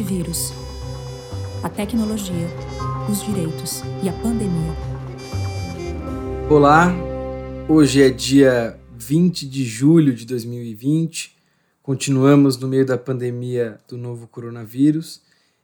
antivírus. A tecnologia, os direitos e a pandemia. Olá, hoje é dia 20 de julho de 2020. Continuamos no meio da pandemia do novo coronavírus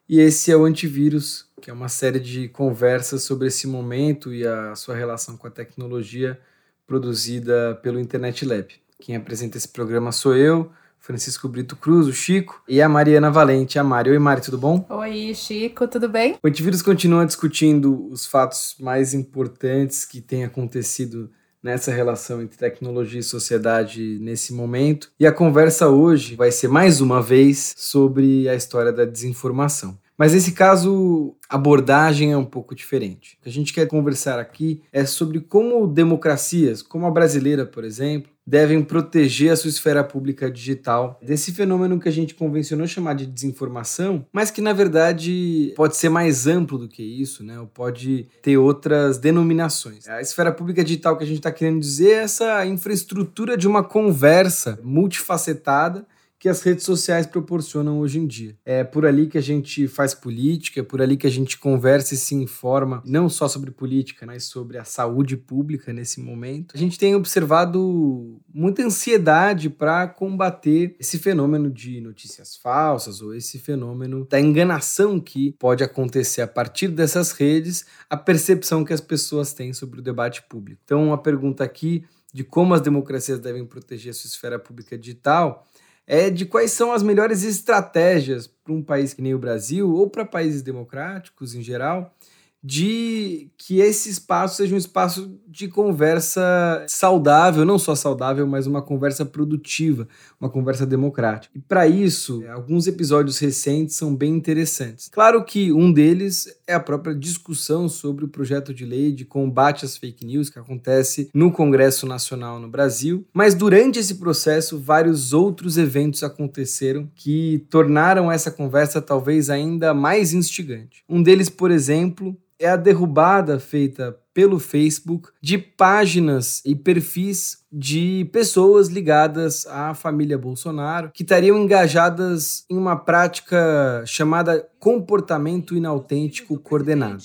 e esse é o Antivírus, que é uma série de conversas sobre esse momento e a sua relação com a tecnologia produzida pelo Internet Lab. Quem apresenta esse programa sou eu, Francisco Brito Cruz, o Chico, e a Mariana Valente, a Mari. Oi, Mari, tudo bom? Oi, Chico, tudo bem? O Antivírus continua discutindo os fatos mais importantes que têm acontecido nessa relação entre tecnologia e sociedade nesse momento. E a conversa hoje vai ser mais uma vez sobre a história da desinformação. Mas nesse caso, a abordagem é um pouco diferente. O que a gente quer conversar aqui é sobre como democracias, como a brasileira, por exemplo, devem proteger a sua esfera pública digital desse fenômeno que a gente convencionou chamar de desinformação, mas que na verdade pode ser mais amplo do que isso, né? Ou pode ter outras denominações. A esfera pública digital que a gente está querendo dizer é essa infraestrutura de uma conversa multifacetada que as redes sociais proporcionam hoje em dia. É por ali que a gente faz política, é por ali que a gente conversa e se informa, não só sobre política, mas sobre a saúde pública nesse momento. A gente tem observado muita ansiedade para combater esse fenômeno de notícias falsas ou esse fenômeno da enganação que pode acontecer a partir dessas redes, a percepção que as pessoas têm sobre o debate público. Então, a pergunta aqui de como as democracias devem proteger a sua esfera pública digital é de quais são as melhores estratégias para um país que nem o Brasil, ou para países democráticos em geral, de que esse espaço seja um espaço de conversa saudável, não só saudável, mas uma conversa produtiva, uma conversa democrática. E para isso, alguns episódios recentes são bem interessantes. Claro que um deles é a própria discussão sobre o projeto de lei de combate às fake news que acontece no Congresso Nacional no Brasil, mas durante esse processo vários outros eventos aconteceram que tornaram essa conversa talvez ainda mais instigante. Um deles, por exemplo, é a derrubada feita pelo Facebook de páginas e perfis de pessoas ligadas à família Bolsonaro que estariam engajadas em uma prática chamada comportamento inautêntico coordenado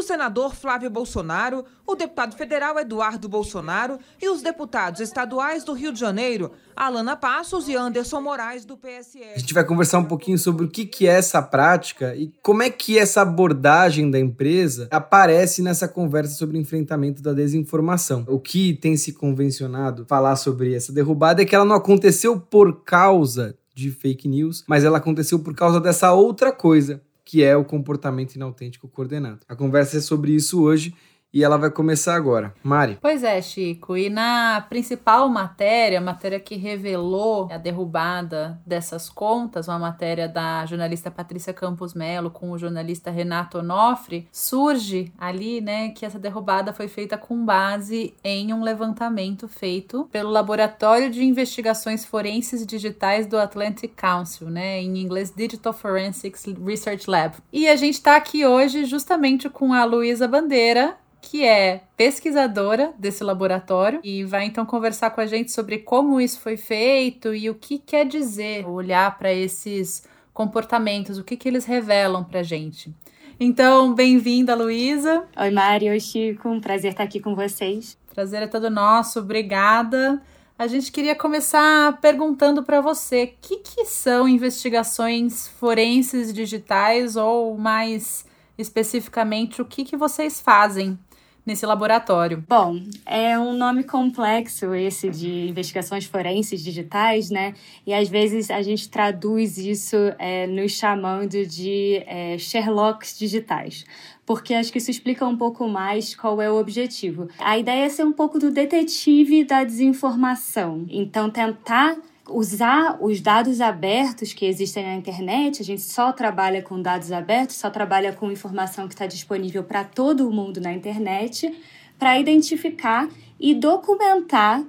o senador Flávio Bolsonaro, o deputado federal Eduardo Bolsonaro e os deputados estaduais do Rio de Janeiro, Alana Passos e Anderson Moraes, do PSL. A gente vai conversar um pouquinho sobre o que é essa prática e como é que essa abordagem da empresa aparece nessa conversa sobre enfrentamento da desinformação. O que tem se convencionado falar sobre essa derrubada é que ela não aconteceu por causa de fake news, mas ela aconteceu por causa dessa outra coisa, que é o comportamento inautêntico coordenado. A conversa é sobre isso hoje e ela vai começar agora. Mari. Pois é, Chico. E na principal matéria, matéria que revelou a derrubada dessas contas, uma matéria da jornalista Patrícia Campos Melo com o jornalista Renato Onofre, surge ali, né, que essa derrubada foi feita com base em um levantamento feito pelo Laboratório de Investigações Forenses Digitais do Atlantic Council, né, em inglês Digital Forensics Research Lab. E a gente está aqui hoje justamente com a Luísa Bandeira, que é pesquisadora desse laboratório e vai então conversar com a gente sobre como isso foi feito e o que quer dizer olhar para esses comportamentos, o que, que eles revelam para a gente. Então, bem-vinda, Luísa. Oi, Mari. Oi, Chico. Um prazer estar aqui com vocês. Prazer é todo nosso. Obrigada. A gente queria começar perguntando para você, o que, que são investigações forenses digitais ou mais especificamente o que, que vocês fazem nesse laboratório? Bom, é um nome complexo esse de investigações forenses digitais, né? E às vezes a gente traduz isso é, nos chamando de é, Sherlocks digitais porque acho que isso explica um pouco mais qual é o objetivo. A ideia é ser um pouco do detetive da desinformação. Então, tentar usar os dados abertos que existem na internet, a gente só trabalha com dados abertos, só trabalha com informação que está disponível para todo mundo na internet, para identificar e documentar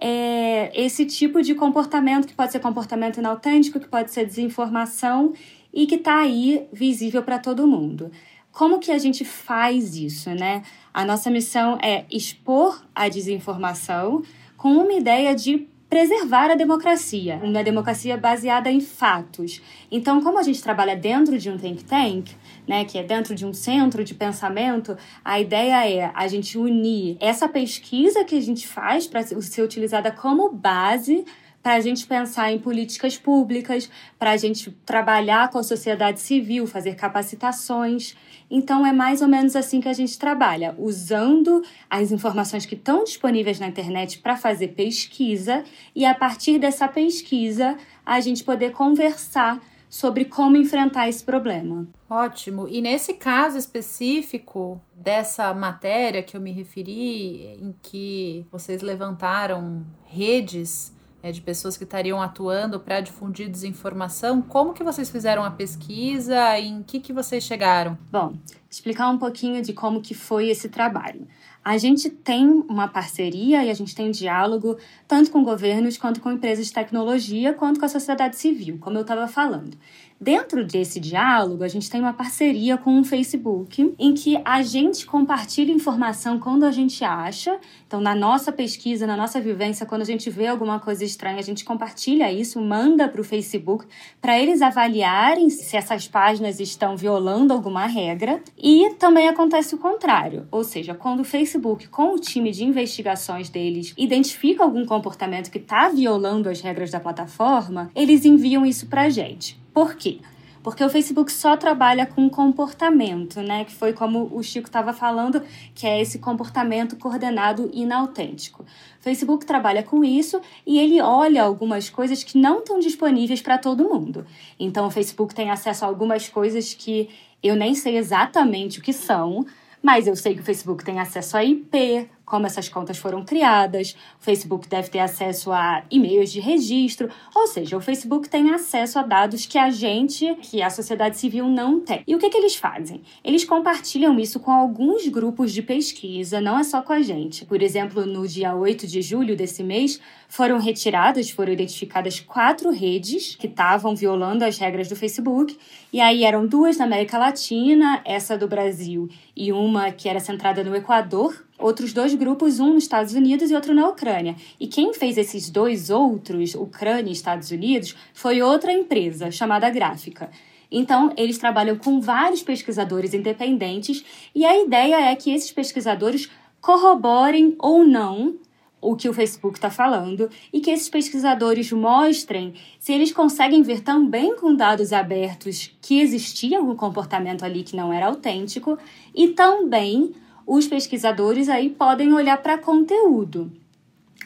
é, esse tipo de comportamento, que pode ser comportamento inautêntico, que pode ser desinformação e que está aí visível para todo mundo. Como que a gente faz isso, né? A nossa missão é expor a desinformação com uma ideia de preservar a democracia, uma democracia baseada em fatos. Então, como a gente trabalha dentro de um think tank, né, que é dentro de um centro de pensamento, a ideia é a gente unir essa pesquisa que a gente faz para ser utilizada como base para a gente pensar em políticas públicas, para a gente trabalhar com a sociedade civil, fazer capacitações. Então, é mais ou menos assim que a gente trabalha, usando as informações que estão disponíveis na internet para fazer pesquisa e, a partir dessa pesquisa, a gente poder conversar sobre como enfrentar esse problema. Ótimo. E nesse caso específico dessa matéria que eu me referi, em que vocês levantaram redes é, de pessoas que estariam atuando para difundir desinformação. Como que vocês fizeram a pesquisa? Em que que vocês chegaram? Bom, explicar um pouquinho de como que foi esse trabalho. A gente tem uma parceria e a gente tem diálogo tanto com governos quanto com empresas de tecnologia, quanto com a sociedade civil, como eu estava falando. Dentro desse diálogo, a gente tem uma parceria com o Facebook, em que a gente compartilha informação quando a gente acha. Então, na nossa pesquisa, na nossa vivência, quando a gente vê alguma coisa estranha, a gente compartilha isso, manda para o Facebook, para eles avaliarem se essas páginas estão violando alguma regra. E também acontece o contrário, ou seja, quando o Facebook, com o time de investigações deles, identifica algum comportamento que está violando as regras da plataforma, eles enviam isso para a gente. Por quê? Porque o Facebook só trabalha com comportamento, né? Que foi como o Chico estava falando, que é esse comportamento coordenado inautêntico. O Facebook trabalha com isso e ele olha algumas coisas que não estão disponíveis para todo mundo. Então o Facebook tem acesso a algumas coisas que eu nem sei exatamente o que são, mas eu sei que o Facebook tem acesso a IP, como essas contas foram criadas, o Facebook deve ter acesso a e-mails de registro, ou seja, o Facebook tem acesso a dados que a gente, que a sociedade civil não tem. E o que, que eles fazem? Eles compartilham isso com alguns grupos de pesquisa, não é só com a gente. Por exemplo, no dia 8 de julho desse mês, foram retiradas, foram identificadas quatro redes que estavam violando as regras do Facebook, e aí eram duas na América Latina, essa do Brasil e uma que era centrada no Equador, outros dois grupos, um nos Estados Unidos e outro na Ucrânia. E quem fez esses dois outros, Ucrânia e Estados Unidos, foi outra empresa chamada Gráfica. Então, eles trabalham com vários pesquisadores independentes e a ideia é que esses pesquisadores corroborem ou não o que o Facebook está falando e que esses pesquisadores mostrem se eles conseguem ver também com dados abertos que existia algum comportamento ali que não era autêntico e também os pesquisadores aí podem olhar para conteúdo.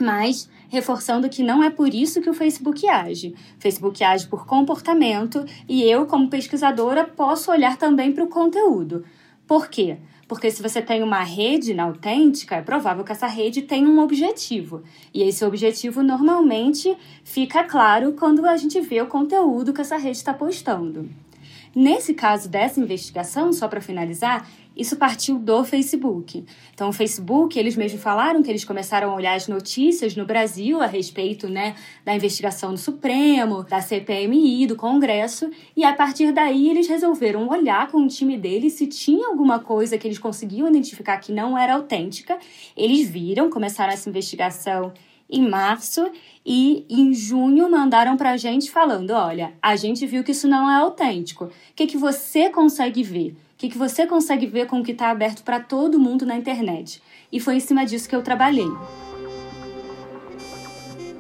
Mas reforçando que não é por isso que o Facebook age. O Facebook age por comportamento e eu, como pesquisadora, posso olhar também para o conteúdo. Por quê? Porque se você tem uma rede inautêntica, é provável que essa rede tenha um objetivo. E esse objetivo normalmente fica claro quando a gente vê o conteúdo que essa rede está postando. Nesse caso dessa investigação, só para finalizar, isso partiu do Facebook. Então, o Facebook, eles mesmos falaram que eles começaram a olhar as notícias no Brasil a respeito né, da investigação do Supremo, da CPMI, do Congresso, e a partir daí eles resolveram olhar com o time deles se tinha alguma coisa que eles conseguiam identificar que não era autêntica. Eles viram, começaram essa investigação em março e em junho mandaram para a gente falando: olha, a gente viu que isso não é autêntico. O que, que você consegue ver? que, que você consegue ver com o que está aberto para todo mundo na internet. E foi em cima disso que eu trabalhei.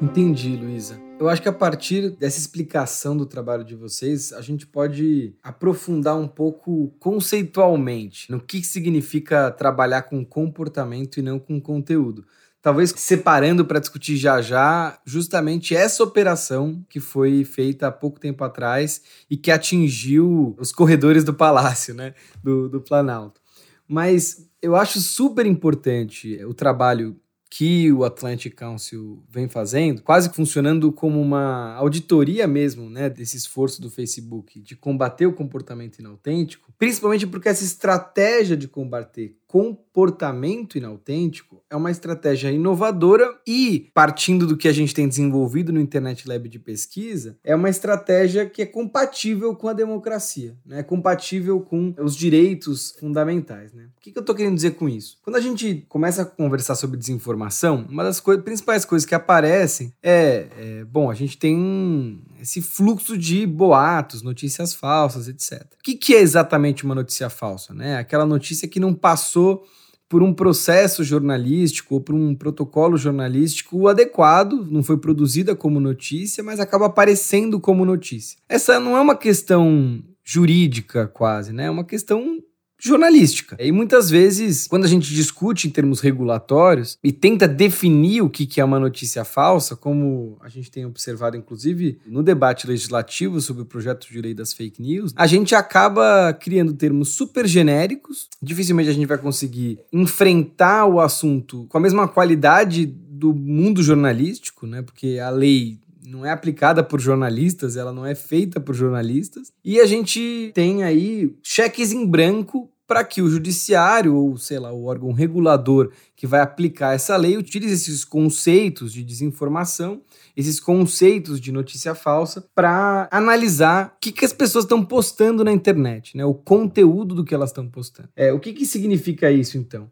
Entendi, Luísa. Eu acho que a partir dessa explicação do trabalho de vocês, a gente pode aprofundar um pouco conceitualmente no que significa trabalhar com comportamento e não com conteúdo talvez separando para discutir já já justamente essa operação que foi feita há pouco tempo atrás e que atingiu os corredores do palácio, né, do, do Planalto. Mas eu acho super importante o trabalho que o Atlantic Council vem fazendo, quase funcionando como uma auditoria mesmo, né, desse esforço do Facebook de combater o comportamento inautêntico, principalmente porque essa estratégia de combater comportamento inautêntico é uma estratégia inovadora e, partindo do que a gente tem desenvolvido no Internet Lab de pesquisa, é uma estratégia que é compatível com a democracia, né? compatível com os direitos fundamentais. Né? O que, que eu estou querendo dizer com isso? Quando a gente começa a conversar sobre desinformação, uma das co principais coisas que aparecem é, é, bom, a gente tem esse fluxo de boatos, notícias falsas, etc. O que, que é exatamente uma notícia falsa? Né? Aquela notícia que não passou por um processo jornalístico ou por um protocolo jornalístico adequado, não foi produzida como notícia, mas acaba aparecendo como notícia. Essa não é uma questão jurídica quase, né? É uma questão jornalística. E muitas vezes, quando a gente discute em termos regulatórios e tenta definir o que é uma notícia falsa, como a gente tem observado, inclusive, no debate legislativo sobre o projeto de lei das fake news, a gente acaba criando termos super genéricos. Dificilmente a gente vai conseguir enfrentar o assunto com a mesma qualidade do mundo jornalístico, né? Porque a lei não é aplicada por jornalistas, ela não é feita por jornalistas. E a gente tem aí cheques em branco para que o judiciário ou, sei lá, o órgão regulador que vai aplicar essa lei utilize esses conceitos de desinformação, esses conceitos de notícia falsa para analisar o que, que as pessoas estão postando na internet, né? O conteúdo do que elas estão postando. É, o que, que significa isso, então?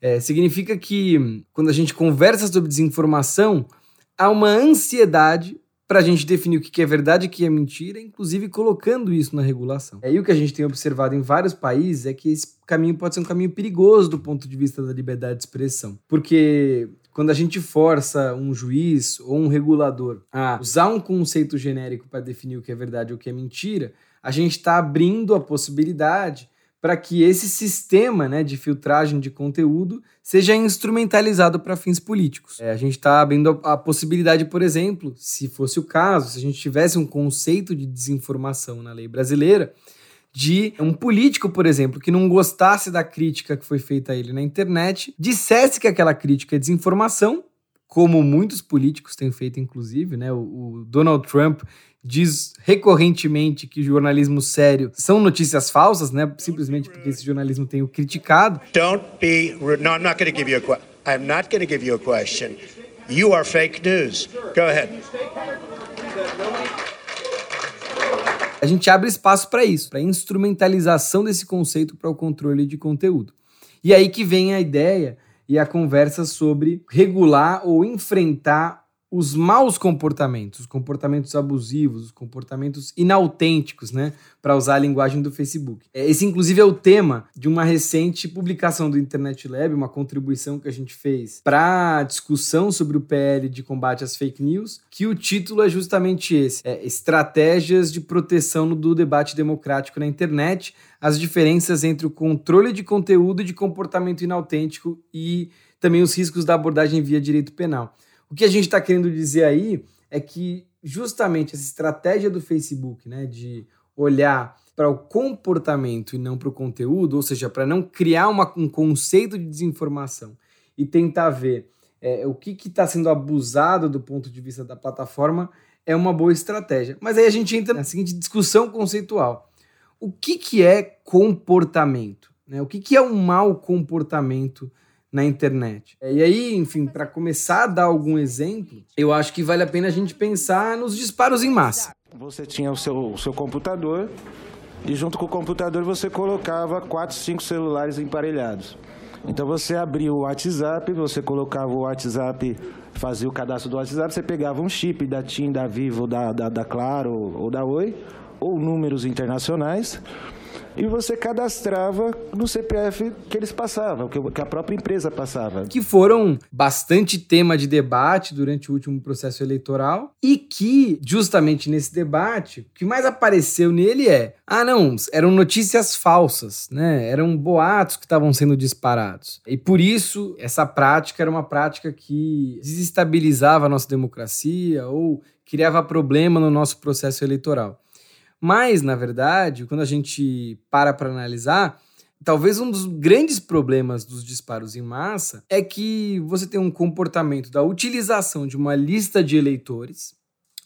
É, significa que quando a gente conversa sobre desinformação, há uma ansiedade para a gente definir o que é verdade e o que é mentira, inclusive colocando isso na regulação. E o que a gente tem observado em vários países é que esse caminho pode ser um caminho perigoso do ponto de vista da liberdade de expressão. Porque quando a gente força um juiz ou um regulador a usar um conceito genérico para definir o que é verdade ou o que é mentira, a gente está abrindo a possibilidade para que esse sistema né, de filtragem de conteúdo seja instrumentalizado para fins políticos. É, a gente está abrindo a, a, possibilidade, por exemplo, se fosse o caso, se a gente tivesse um conceito de desinformação na lei brasileira, de um político, por exemplo, que não gostasse da crítica que foi feita a ele na internet, dissesse que aquela crítica é desinformação, como muitos políticos têm feito, inclusive, né? O, o Donald Trump diz recorrentemente que jornalismo sério são notícias falsas, né? Simplesmente porque esse jornalismo tem o criticado. Don't be no, I'm not going to give you a question. I'm not going to give you a question. You are fake news. Go ahead. A gente abre espaço para isso, para instrumentalização desse conceito para o controle de conteúdo. E aí que vem a ideia e a conversa sobre regular ou enfrentar os maus comportamentos, os comportamentos abusivos, os comportamentos inautênticos, né? Para usar a linguagem do Facebook. É, esse, inclusive, é o tema de uma recente publicação do Internet Lab, uma contribuição que a gente fez para discussão sobre o PL de combate às fake news, que o título é justamente esse: é Estratégias de proteção do debate democrático na internet, as diferenças entre o controle de conteúdo e de comportamento inautêntico e também os riscos da abordagem via direito penal. O que a gente está querendo dizer aí é que justamente essa estratégia do Facebook, né, de olhar para o comportamento e não para o conteúdo, ou seja, para não criar uma, um conceito de desinformação e tentar ver é, o que está sendo abusado do ponto de vista da plataforma, é uma boa estratégia. Mas aí a gente entra na seguinte discussão conceitual: o que, que é comportamento? Né? O que, que é um mau comportamento na internet. E aí, enfim, para começar a dar algum exemplo, eu acho que vale a pena a gente pensar nos disparos em massa. Você tinha o seu, o seu computador e junto com o computador você colocava quatro, cinco celulares emparelhados. Então você abria o WhatsApp, você colocava o WhatsApp, fazia o cadastro do WhatsApp, você pegava um chip da TIM, da Vivo, da, da, da Claro ou da Oi, ou números internacionais, e você cadastrava no CPF que eles passavam, que a própria empresa passava. Que foram bastante tema de debate durante o último processo eleitoral e que, justamente nesse debate, o que mais apareceu nele é: ah, não, eram notícias falsas, né? Eram boatos que estavam sendo disparados. E por isso, essa prática era uma prática que desestabilizava a nossa democracia ou criava problema no nosso processo eleitoral. Mas, na verdade, quando a gente para para analisar, talvez um dos grandes problemas dos disparos em massa é que você tem um comportamento da utilização de uma lista de eleitores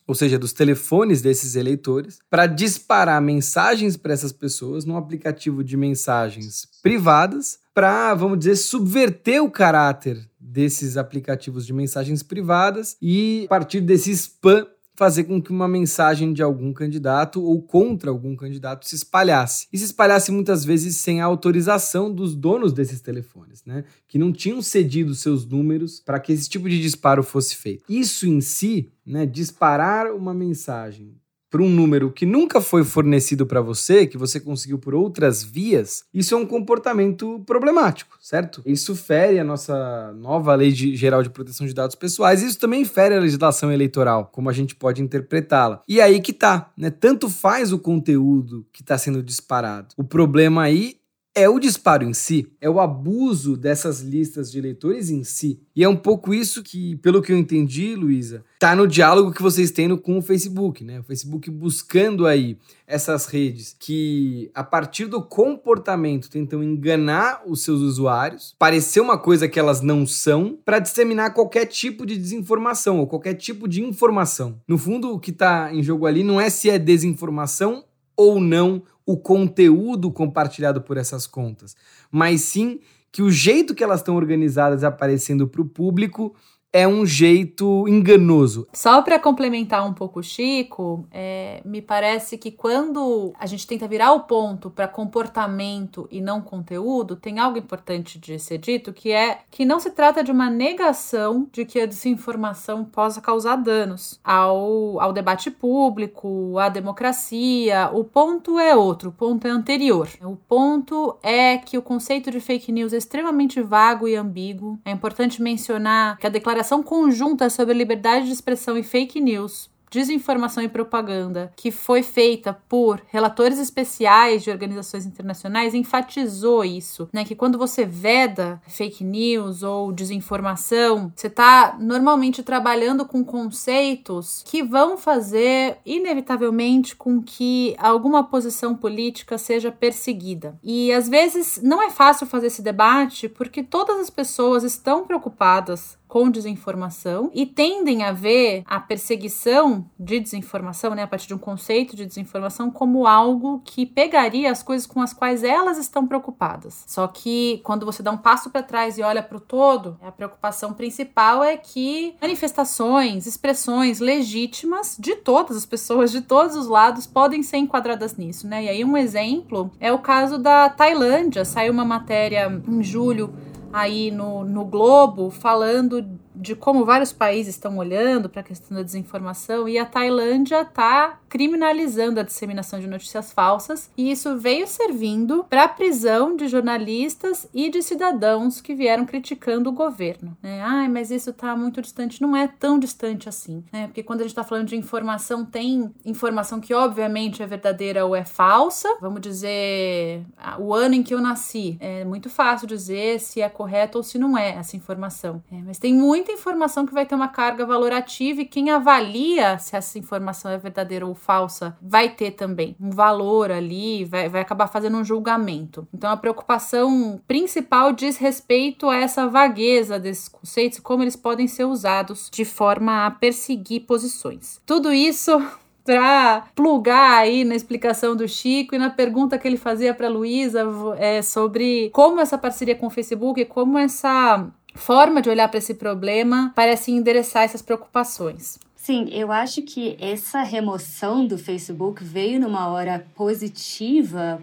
ou seja, dos telefones desses eleitores, para disparar mensagens para essas pessoas num aplicativo de mensagens privadas, para, vamos dizer, subverter o caráter desses aplicativos de mensagens privadas e, a partir desse spam, fazer com que uma mensagem de algum candidato ou contra algum candidato se espalhasse. E se espalhasse muitas vezes sem a autorização dos donos desses telefones, né? Que não tinham cedido seus números para que esse tipo de disparo fosse feito. Isso em si, né, disparar uma mensagem para um número que nunca foi fornecido para você, que você conseguiu por outras vias, isso é um comportamento problemático, certo? Isso fere a nossa nova Lei de, Geral de Proteção de Dados Pessoais, e isso também fere a legislação eleitoral, como a gente pode interpretá-la. E aí que tá, né? Tanto faz o conteúdo que está sendo disparado. O problema aí é o disparo em si, é o abuso dessas listas de eleitores em si. E é um pouco isso que, pelo que eu entendi, Luísa, tá no diálogo que vocês têm com o Facebook, né? O Facebook buscando aí essas redes que, a partir do comportamento, tentam enganar os seus usuários, parecer uma coisa que elas não são, para disseminar qualquer tipo de desinformação ou qualquer tipo de informação. No fundo, o que está em jogo ali não é se é desinformação ou não o conteúdo compartilhado por essas contas, mas sim que o jeito que elas estão organizadas aparecendo para o público é um jeito enganoso. Só para complementar um pouco o Chico, é, me parece que quando a gente tenta virar o ponto para comportamento e não conteúdo, tem algo importante de ser dito que é que não se trata de uma negação de que a desinformação possa causar danos ao, ao debate público, à democracia. O ponto é outro, o ponto é anterior. O ponto é que o conceito de fake news é extremamente vago e ambíguo. É importante mencionar que a declaração Declaração Conjunta sobre Liberdade de Expressão e Fake News desinformação e propaganda, que foi feita por relatores especiais de organizações internacionais, enfatizou isso, né? Que quando você veda fake news ou desinformação, você está normalmente trabalhando com conceitos que vão fazer, inevitavelmente, com que alguma posição política seja perseguida. E às vezes não é fácil fazer esse debate porque todas as pessoas estão preocupadas com desinformação e tendem a ver a perseguição de desinformação, né, a partir de um conceito de desinformação, como algo que pegaria as coisas com as quais elas estão preocupadas. Só que quando você dá um passo para trás e olha para o todo, a preocupação principal é que manifestações, expressões legítimas de todas as pessoas, de todos os lados, podem ser enquadradas nisso, né? E aí um exemplo é o caso da Tailândia. Saiu uma matéria em julho aí no, no Globo falando de como vários países estão olhando para a questão da desinformação e a Tailândia está criminalizando a disseminação de notícias falsas e isso veio servindo para a prisão de jornalistas e de cidadãos que vieram criticando o governo. Né? Ai, mas isso está muito distante. Não é tão distante assim, né? Porque quando a gente está falando de informação, tem informação que obviamente é verdadeira ou é falsa. Vamos dizer o ano em que eu nasci. É muito fácil dizer se é correto ou se não é essa informação. É, mas tem muito muita informação que vai ter uma carga valorativa e quem avalia se essa informação é verdadeira ou falsa vai ter também um valor ali, vai, vai acabar fazendo um julgamento. Então a preocupação principal diz respeito a essa vagueza desses conceitos e como eles podem ser usados de forma a perseguir posições. Tudo isso para plugar aí na explicação do Chico e na pergunta que ele fazia para Luísa é, sobre como essa parceria com o Facebook como essa forma de olhar para esse problema parece endereçar essas preocupações. Sim, eu acho que essa remoção do Facebook veio numa hora positiva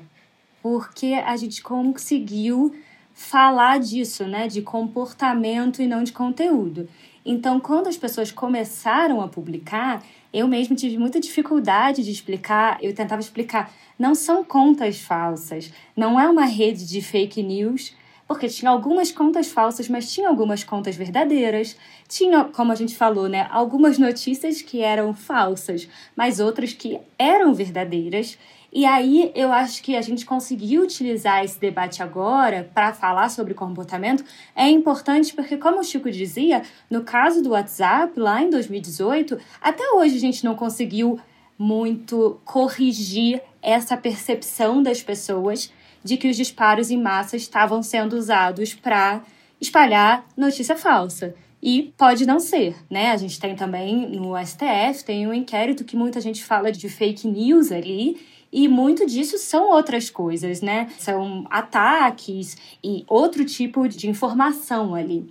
porque a gente conseguiu falar disso, né, de comportamento e não de conteúdo. Então, quando as pessoas começaram a publicar, eu mesmo tive muita dificuldade de explicar, eu tentava explicar, não são contas falsas, não é uma rede de fake news porque tinha algumas contas falsas, mas tinha algumas contas verdadeiras. Tinha, como a gente falou, né, algumas notícias que eram falsas, mas outras que eram verdadeiras. E aí eu acho que a gente conseguiu utilizar esse debate agora para falar sobre comportamento é importante porque, como o Chico dizia, no caso do WhatsApp, lá em 2018, até hoje a gente não conseguiu muito corrigir essa percepção das pessoas de que os disparos em massa estavam sendo usados para espalhar notícia falsa. e pode não ser, né? A gente tem também no STF, tem um inquérito que muita gente fala de fake news ali, e muito disso são outras coisas, né? São ataques e outro tipo de informação ali.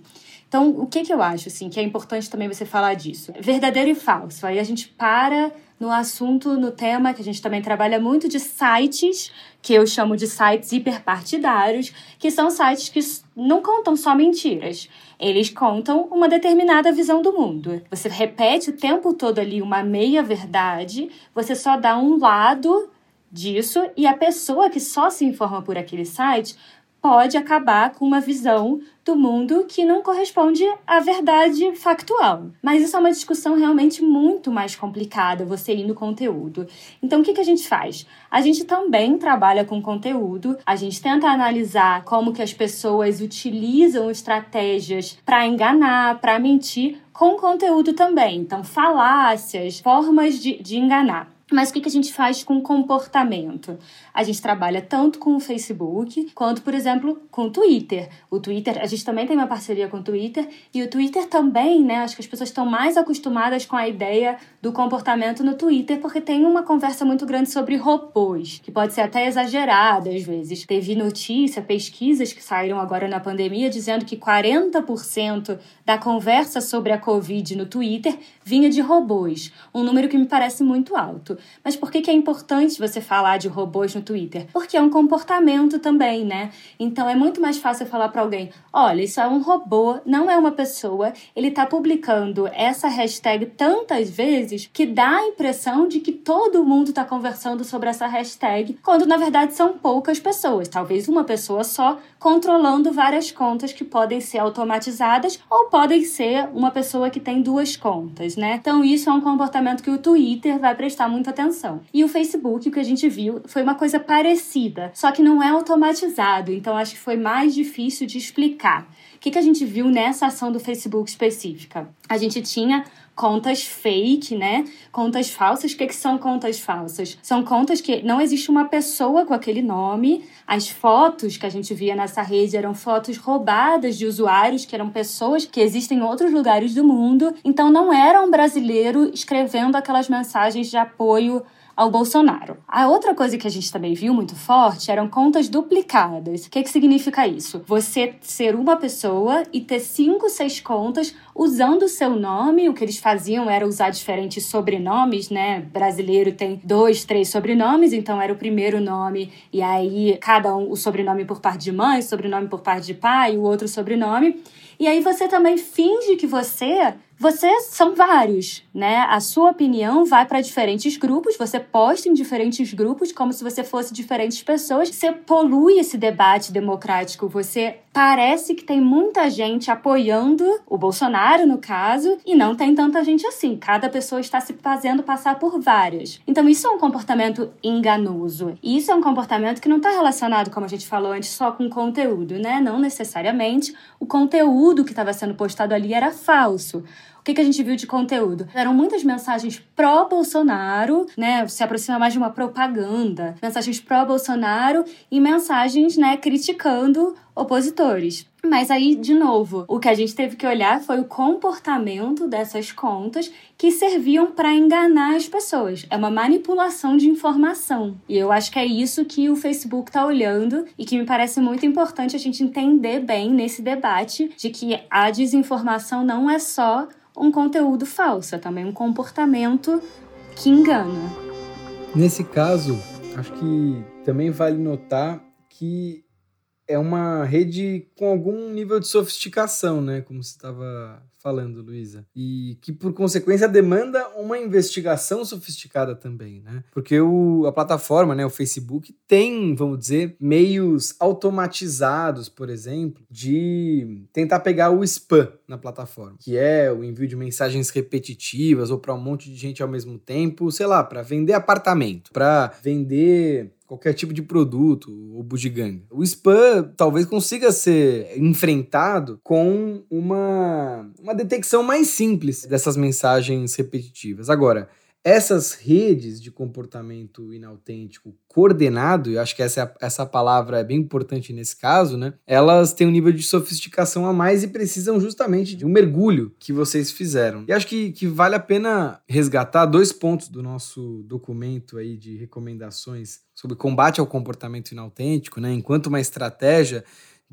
Então, o que, que eu acho, assim, que é importante também você falar disso? Verdadeiro e falso. Aí a gente para no assunto, no tema, que a gente também trabalha muito de sites, que eu chamo de sites hiperpartidários, que são sites que não contam só mentiras. Eles contam uma determinada visão do mundo. Você repete o tempo todo ali uma meia-verdade, você só dá um lado disso e a pessoa que só se informa por aquele site pode acabar com uma visão do mundo que não corresponde à verdade factual. Mas isso é uma discussão realmente muito mais complicada, você ir no conteúdo. Então, o que, que a gente faz? A gente também trabalha com conteúdo, a gente tenta analisar como que as pessoas utilizam estratégias para enganar, para mentir, com conteúdo também. Então, falácias, formas de, de enganar. Mas o que a gente faz com comportamento? A gente trabalha tanto com o Facebook quanto, por exemplo, com o Twitter. O Twitter, a gente também tem uma parceria com o Twitter e o Twitter também, né? Acho que as pessoas estão mais acostumadas com a ideia do comportamento no Twitter porque tem uma conversa muito grande sobre robôs, que pode ser até exagerada às vezes. Teve notícia, pesquisas que saíram agora na pandemia dizendo que 40% da conversa sobre a Covid no Twitter vinha de robôs, um número que me parece muito alto. Mas por que, que é importante você falar de robôs no Twitter? Porque é um comportamento também, né? Então é muito mais fácil falar para alguém: olha, isso é um robô, não é uma pessoa, ele tá publicando essa hashtag tantas vezes que dá a impressão de que todo mundo tá conversando sobre essa hashtag, quando na verdade são poucas pessoas, talvez uma pessoa só controlando várias contas que podem ser automatizadas ou podem ser uma pessoa que tem duas contas, né? Então isso é um comportamento que o Twitter vai prestar muita atenção. E o Facebook, o que a gente viu, foi uma coisa parecida, só que não é automatizado, então acho que foi mais difícil de explicar. O que, que a gente viu nessa ação do Facebook específica? A gente tinha contas fake, né? Contas falsas. O que, que são contas falsas? São contas que não existe uma pessoa com aquele nome. As fotos que a gente via nessa rede eram fotos roubadas de usuários, que eram pessoas que existem em outros lugares do mundo. Então não era um brasileiro escrevendo aquelas mensagens de apoio ao Bolsonaro. A outra coisa que a gente também viu muito forte eram contas duplicadas. O que, que significa isso? Você ser uma pessoa e ter cinco, seis contas usando o seu nome. O que eles faziam era usar diferentes sobrenomes, né? Brasileiro tem dois, três sobrenomes, então era o primeiro nome e aí cada um o sobrenome por parte de mãe, sobrenome por parte de pai, o outro sobrenome. E aí você também finge que você você são vários, né? A sua opinião vai para diferentes grupos, você posta em diferentes grupos como se você fosse diferentes pessoas. Você polui esse debate democrático, você parece que tem muita gente apoiando o Bolsonaro, no caso, e não tem tanta gente assim. Cada pessoa está se fazendo passar por várias. Então, isso é um comportamento enganoso. E isso é um comportamento que não está relacionado, como a gente falou antes, só com conteúdo, né? Não necessariamente. O conteúdo que estava sendo postado ali era falso. O que, que a gente viu de conteúdo? Eram muitas mensagens pró-Bolsonaro, né? Se aproxima mais de uma propaganda. Mensagens pró-Bolsonaro e mensagens, né, criticando opositores. Mas aí, de novo, o que a gente teve que olhar foi o comportamento dessas contas que serviam para enganar as pessoas. É uma manipulação de informação. E eu acho que é isso que o Facebook está olhando e que me parece muito importante a gente entender bem nesse debate de que a desinformação não é só um conteúdo falso, é também um comportamento que engana. Nesse caso, acho que também vale notar que é uma rede com algum nível de sofisticação, né? Como você estava falando, Luísa. E que, por consequência, demanda uma investigação sofisticada também, né? Porque o, a plataforma, né, o Facebook, tem, vamos dizer, meios automatizados, por exemplo, de tentar pegar o spam na plataforma, que é o envio de mensagens repetitivas ou para um monte de gente ao mesmo tempo, sei lá, para vender apartamento, para vender qualquer tipo de produto ou bugiganga. O spam talvez consiga ser enfrentado com uma, uma detecção mais simples dessas mensagens repetitivas. Agora, essas redes de comportamento inautêntico coordenado, eu acho que essa, essa palavra é bem importante nesse caso, né? Elas têm um nível de sofisticação a mais e precisam justamente de um mergulho que vocês fizeram. E acho que, que vale a pena resgatar dois pontos do nosso documento aí de recomendações sobre combate ao comportamento inautêntico, né? Enquanto uma estratégia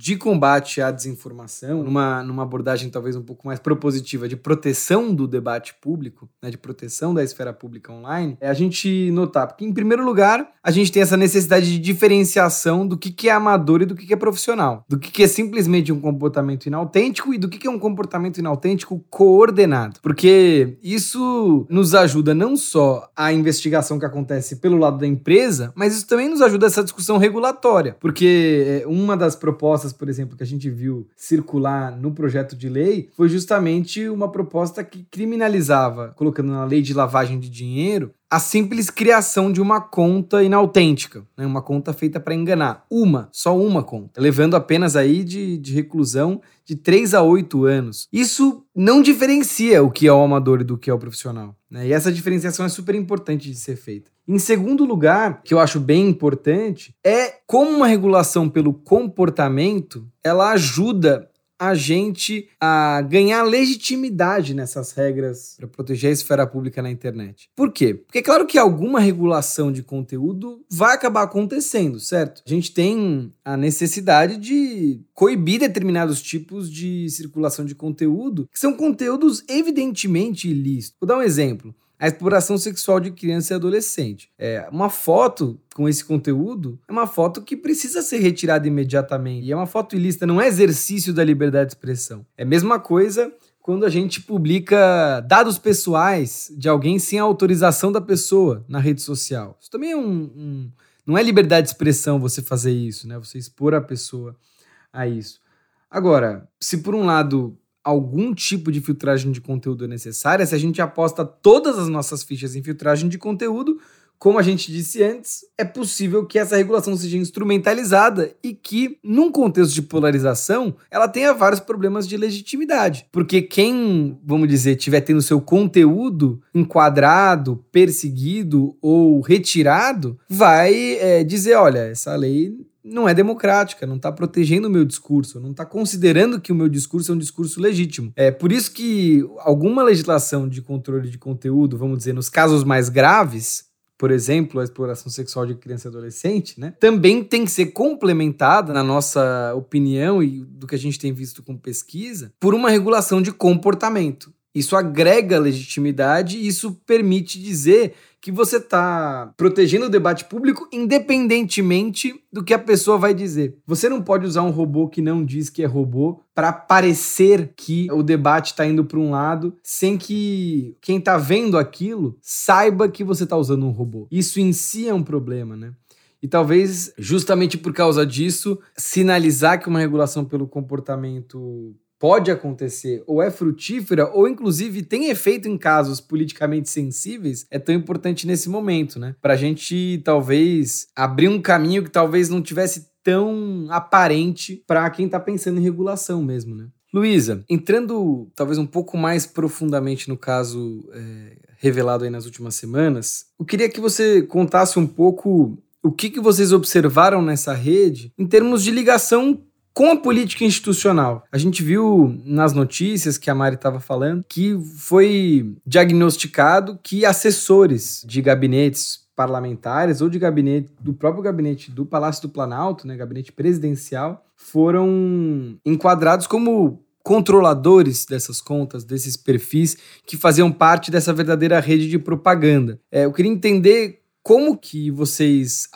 de combate à desinformação, numa, numa abordagem talvez um pouco mais propositiva de proteção do debate público, né, de proteção da esfera pública online, é a gente notar, porque em primeiro lugar, a gente tem essa necessidade de diferenciação do que, que é amador e do que, que é profissional, do que, que é simplesmente um comportamento inautêntico e do que, que é um comportamento inautêntico coordenado, porque isso nos ajuda não só a investigação que acontece pelo lado da empresa, mas isso também nos ajuda essa discussão regulatória, porque é, uma das propostas propostas, por exemplo, que a gente viu circular no projeto de lei foi justamente uma proposta que criminalizava, colocando na lei de lavagem de dinheiro, a simples criação de uma conta inautêntica, né? uma conta feita para enganar. Uma, só uma conta, levando apenas aí de, de reclusão de 3 a 8 anos. Isso não diferencia o que é o amador do que é o profissional. Né? E essa diferenciação é super importante de ser feita. Em segundo lugar, que eu acho bem importante, é como uma regulação pelo comportamento ela ajuda a gente a ganhar legitimidade nessas regras para proteger a esfera pública na internet. Por quê? Porque é claro que alguma regulação de conteúdo vai acabar acontecendo, certo? A gente tem a necessidade de coibir determinados tipos de circulação de conteúdo que são conteúdos evidentemente ilícitos. Vou dar um exemplo a exploração sexual de criança e adolescente. É, uma foto com esse conteúdo é uma foto que precisa ser retirada imediatamente. E é uma foto ilícita, não é exercício da liberdade de expressão. É a mesma coisa quando a gente publica dados pessoais de alguém sem a autorização da pessoa na rede social. Isso também é um, um não é liberdade de expressão você fazer isso, né? Você expor a pessoa a isso. Agora, se por um lado algum tipo de filtragem de conteúdo é necessária, se a gente aposta todas as nossas fichas em filtragem de conteúdo, como a gente disse antes, é possível que essa regulação seja instrumentalizada e que, num contexto de polarização, ela tenha vários problemas de legitimidade. Porque quem, vamos dizer, tiver tendo seu conteúdo enquadrado, perseguido ou retirado, vai é, dizer: olha, essa lei não é democrática, não está protegendo o meu discurso, não está considerando que o meu discurso é um discurso legítimo. É por isso que alguma legislação de controle de conteúdo, vamos dizer, nos casos mais graves, por exemplo, a exploração sexual de criança e adolescente, né, também tem que ser complementada, na nossa opinião e do que a gente tem visto com pesquisa, por uma regulação de comportamento. Isso agrega legitimidade e isso permite dizer que você está protegendo o debate público independentemente do que a pessoa vai dizer. Você não pode usar um robô que não diz que é robô para parecer que o debate está indo para um lado sem que quem está vendo aquilo saiba que você está usando um robô. Isso em si é um problema, né? E talvez, justamente por causa disso, sinalizar que uma regulação pelo comportamento pode acontecer ou é frutífera ou inclusive tem efeito em casos politicamente sensíveis é tão importante nesse momento, né? Para a gente talvez abrir um caminho que talvez não tivesse tão aparente para quem está pensando em regulação mesmo, né? Luísa, entrando talvez um pouco mais profundamente no caso é, revelado aí nas últimas semanas, eu queria que você contasse um pouco o que, que vocês observaram nessa rede em termos de ligação com a política institucional. A gente viu nas notícias que a Mari estava falando que foi diagnosticado que assessores de gabinetes parlamentares ou de gabinete do próprio gabinete do Palácio do Planalto, né, gabinete presidencial, foram enquadrados como controladores dessas contas, desses perfis que faziam parte dessa verdadeira rede de propaganda. É, eu queria entender como que vocês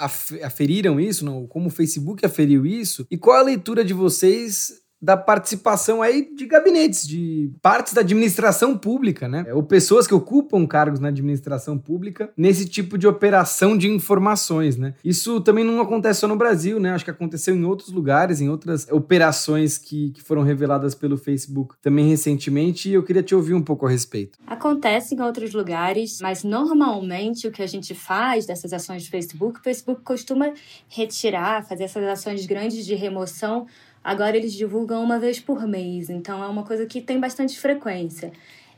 aferiram isso, não? como o Facebook aferiu isso, e qual a leitura de vocês da participação aí de gabinetes, de partes da administração pública, né? Ou pessoas que ocupam cargos na administração pública nesse tipo de operação de informações, né? Isso também não acontece só no Brasil, né? Acho que aconteceu em outros lugares, em outras operações que, que foram reveladas pelo Facebook também recentemente, e eu queria te ouvir um pouco a respeito. Acontece em outros lugares, mas normalmente o que a gente faz dessas ações do Facebook, o Facebook costuma retirar, fazer essas ações grandes de remoção Agora eles divulgam uma vez por mês, então é uma coisa que tem bastante frequência.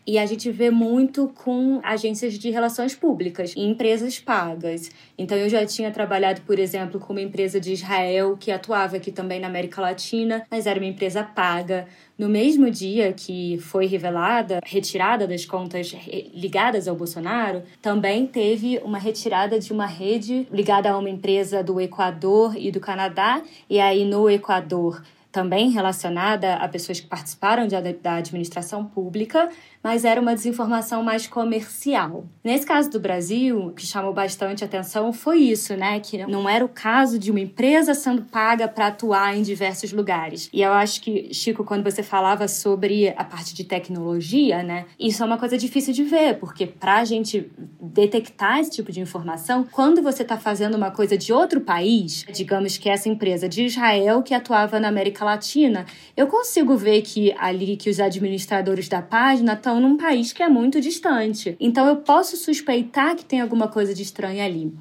E a gente vê muito com agências de relações públicas e empresas pagas. Então, eu já tinha trabalhado, por exemplo, com uma empresa de Israel que atuava aqui também na América Latina, mas era uma empresa paga. No mesmo dia que foi revelada retirada das contas ligadas ao Bolsonaro, também teve uma retirada de uma rede ligada a uma empresa do Equador e do Canadá. E aí, no Equador, também relacionada a pessoas que participaram de, da administração pública, mas era uma desinformação mais comercial. Nesse caso do Brasil, o que chamou bastante atenção foi isso, né? Que não era o caso de uma empresa sendo paga para atuar em diversos lugares. E eu acho que, Chico, quando você falava sobre a parte de tecnologia, né? Isso é uma coisa difícil de ver, porque para a gente detectar esse tipo de informação, quando você está fazendo uma coisa de outro país, digamos que essa empresa de Israel que atuava na América Latina, eu consigo ver que ali que os administradores da página estão num país que é muito distante. Então eu posso suspeitar que tem alguma coisa de estranho ali.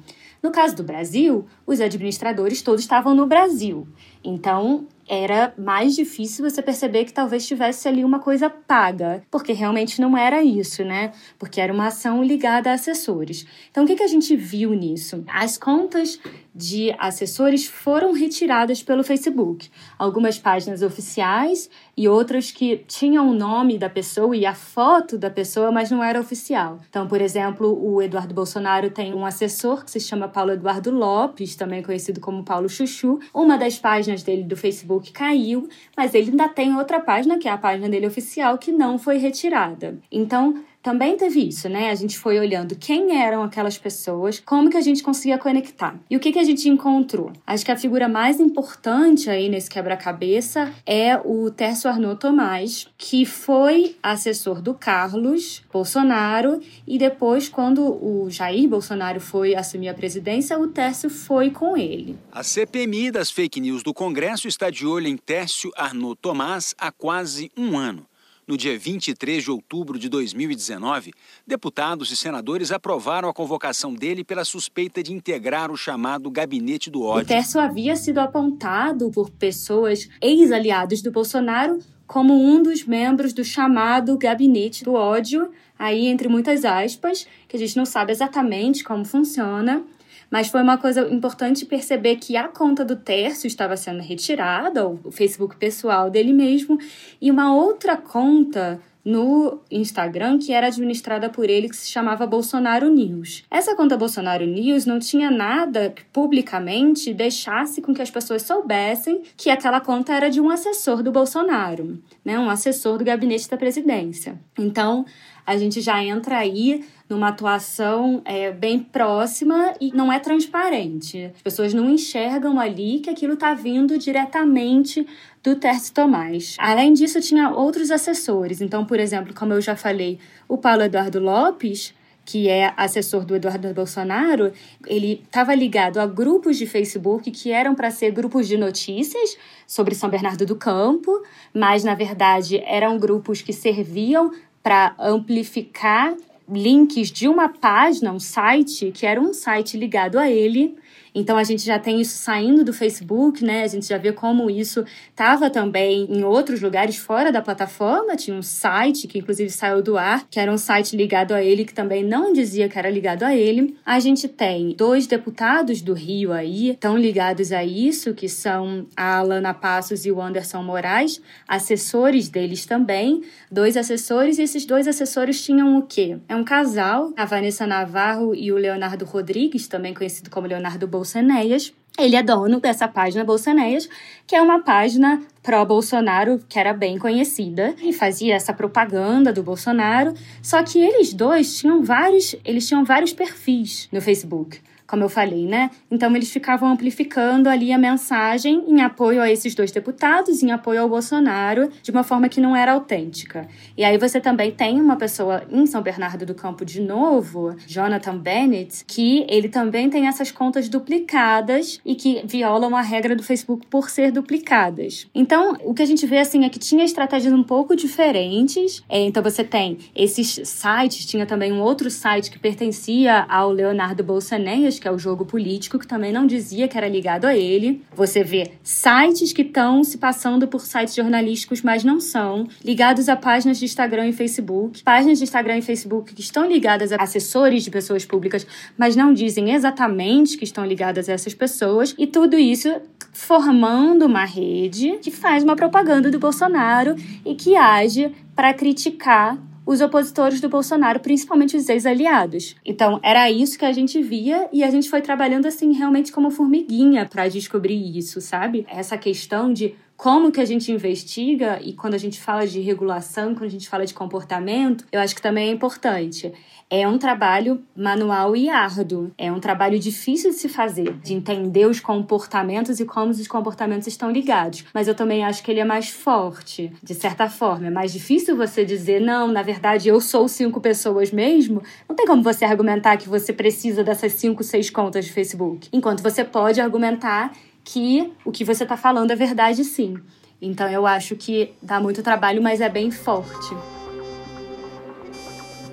No caso do Brasil, os administradores todos estavam no Brasil. Então, era mais difícil você perceber que talvez tivesse ali uma coisa paga, porque realmente não era isso, né? Porque era uma ação ligada a assessores. Então, o que, que a gente viu nisso? As contas de assessores foram retiradas pelo Facebook. Algumas páginas oficiais e outras que tinham o nome da pessoa e a foto da pessoa, mas não era oficial. Então, por exemplo, o Eduardo Bolsonaro tem um assessor que se chama Paulo Eduardo Lopes, também conhecido como Paulo Chuchu. Uma das páginas dele do Facebook caiu, mas ele ainda tem outra página, que é a página dele oficial, que não foi retirada. Então, também teve isso, né? A gente foi olhando quem eram aquelas pessoas, como que a gente conseguia conectar. E o que, que a gente encontrou? Acho que a figura mais importante aí nesse quebra-cabeça é o Tércio Arnaud Tomás, que foi assessor do Carlos Bolsonaro e depois, quando o Jair Bolsonaro foi assumir a presidência, o Tércio foi com ele. A CPMI das fake news do Congresso está de olho em Tércio Arnaud Tomás há quase um ano. No dia 23 de outubro de 2019, deputados e senadores aprovaram a convocação dele pela suspeita de integrar o chamado Gabinete do Ódio. O Tércio havia sido apontado por pessoas ex-aliados do Bolsonaro como um dos membros do chamado Gabinete do Ódio, aí entre muitas aspas, que a gente não sabe exatamente como funciona. Mas foi uma coisa importante perceber que a conta do Tércio estava sendo retirada, o Facebook pessoal dele mesmo, e uma outra conta no Instagram que era administrada por ele que se chamava Bolsonaro News. Essa conta Bolsonaro News não tinha nada que publicamente deixasse com que as pessoas soubessem que aquela conta era de um assessor do Bolsonaro, né, um assessor do gabinete da presidência. Então, a gente já entra aí numa atuação é, bem próxima e não é transparente. As pessoas não enxergam ali que aquilo está vindo diretamente do Tércio Tomás. Além disso, tinha outros assessores. Então, por exemplo, como eu já falei, o Paulo Eduardo Lopes que é assessor do Eduardo Bolsonaro, ele estava ligado a grupos de Facebook que eram para ser grupos de notícias sobre São Bernardo do Campo, mas na verdade eram grupos que serviam para amplificar links de uma página, um site, que era um site ligado a ele, então a gente já tem isso saindo do Facebook, né? A gente já vê como isso estava também em outros lugares fora da plataforma. Tinha um site que inclusive saiu do ar, que era um site ligado a ele, que também não dizia que era ligado a ele. A gente tem dois deputados do Rio aí, tão ligados a isso, que são a Alana Passos e o Anderson Moraes, assessores deles também, dois assessores, e esses dois assessores tinham o quê? É um casal, a Vanessa Navarro e o Leonardo Rodrigues, também conhecido como Leonardo Bolsonaro Bolsoneias. Ele é dono dessa página Bolsoneias, que é uma página pró-Bolsonaro que era bem conhecida e fazia essa propaganda do Bolsonaro. Só que eles dois tinham vários, eles tinham vários perfis no Facebook como eu falei, né? Então eles ficavam amplificando ali a mensagem em apoio a esses dois deputados, em apoio ao Bolsonaro, de uma forma que não era autêntica. E aí você também tem uma pessoa em São Bernardo do Campo de novo, Jonathan Bennett, que ele também tem essas contas duplicadas e que violam a regra do Facebook por ser duplicadas. Então, o que a gente vê assim é que tinha estratégias um pouco diferentes. É, então você tem esses sites, tinha também um outro site que pertencia ao Leonardo Bolsonaro Que é o jogo político, que também não dizia que era ligado a ele. Você vê sites que estão se passando por sites jornalísticos, mas não são, ligados a páginas de Instagram e Facebook, páginas de Instagram e Facebook que estão ligadas a assessores de pessoas públicas, mas não dizem exatamente que estão ligadas a essas pessoas, e tudo isso formando uma rede que faz uma propaganda do Bolsonaro e que age para criticar os opositores do Bolsonaro, principalmente os ex-aliados. Então, era isso que a gente via e a gente foi trabalhando assim realmente como formiguinha para descobrir isso, sabe? Essa questão de como que a gente investiga e quando a gente fala de regulação, quando a gente fala de comportamento, eu acho que também é importante. É um trabalho manual e árduo. É um trabalho difícil de se fazer, de entender os comportamentos e como os comportamentos estão ligados. Mas eu também acho que ele é mais forte, de certa forma. É mais difícil você dizer, não, na verdade eu sou cinco pessoas mesmo. Não tem como você argumentar que você precisa dessas cinco, seis contas de Facebook. Enquanto você pode argumentar que o que você está falando é verdade sim. Então eu acho que dá muito trabalho, mas é bem forte.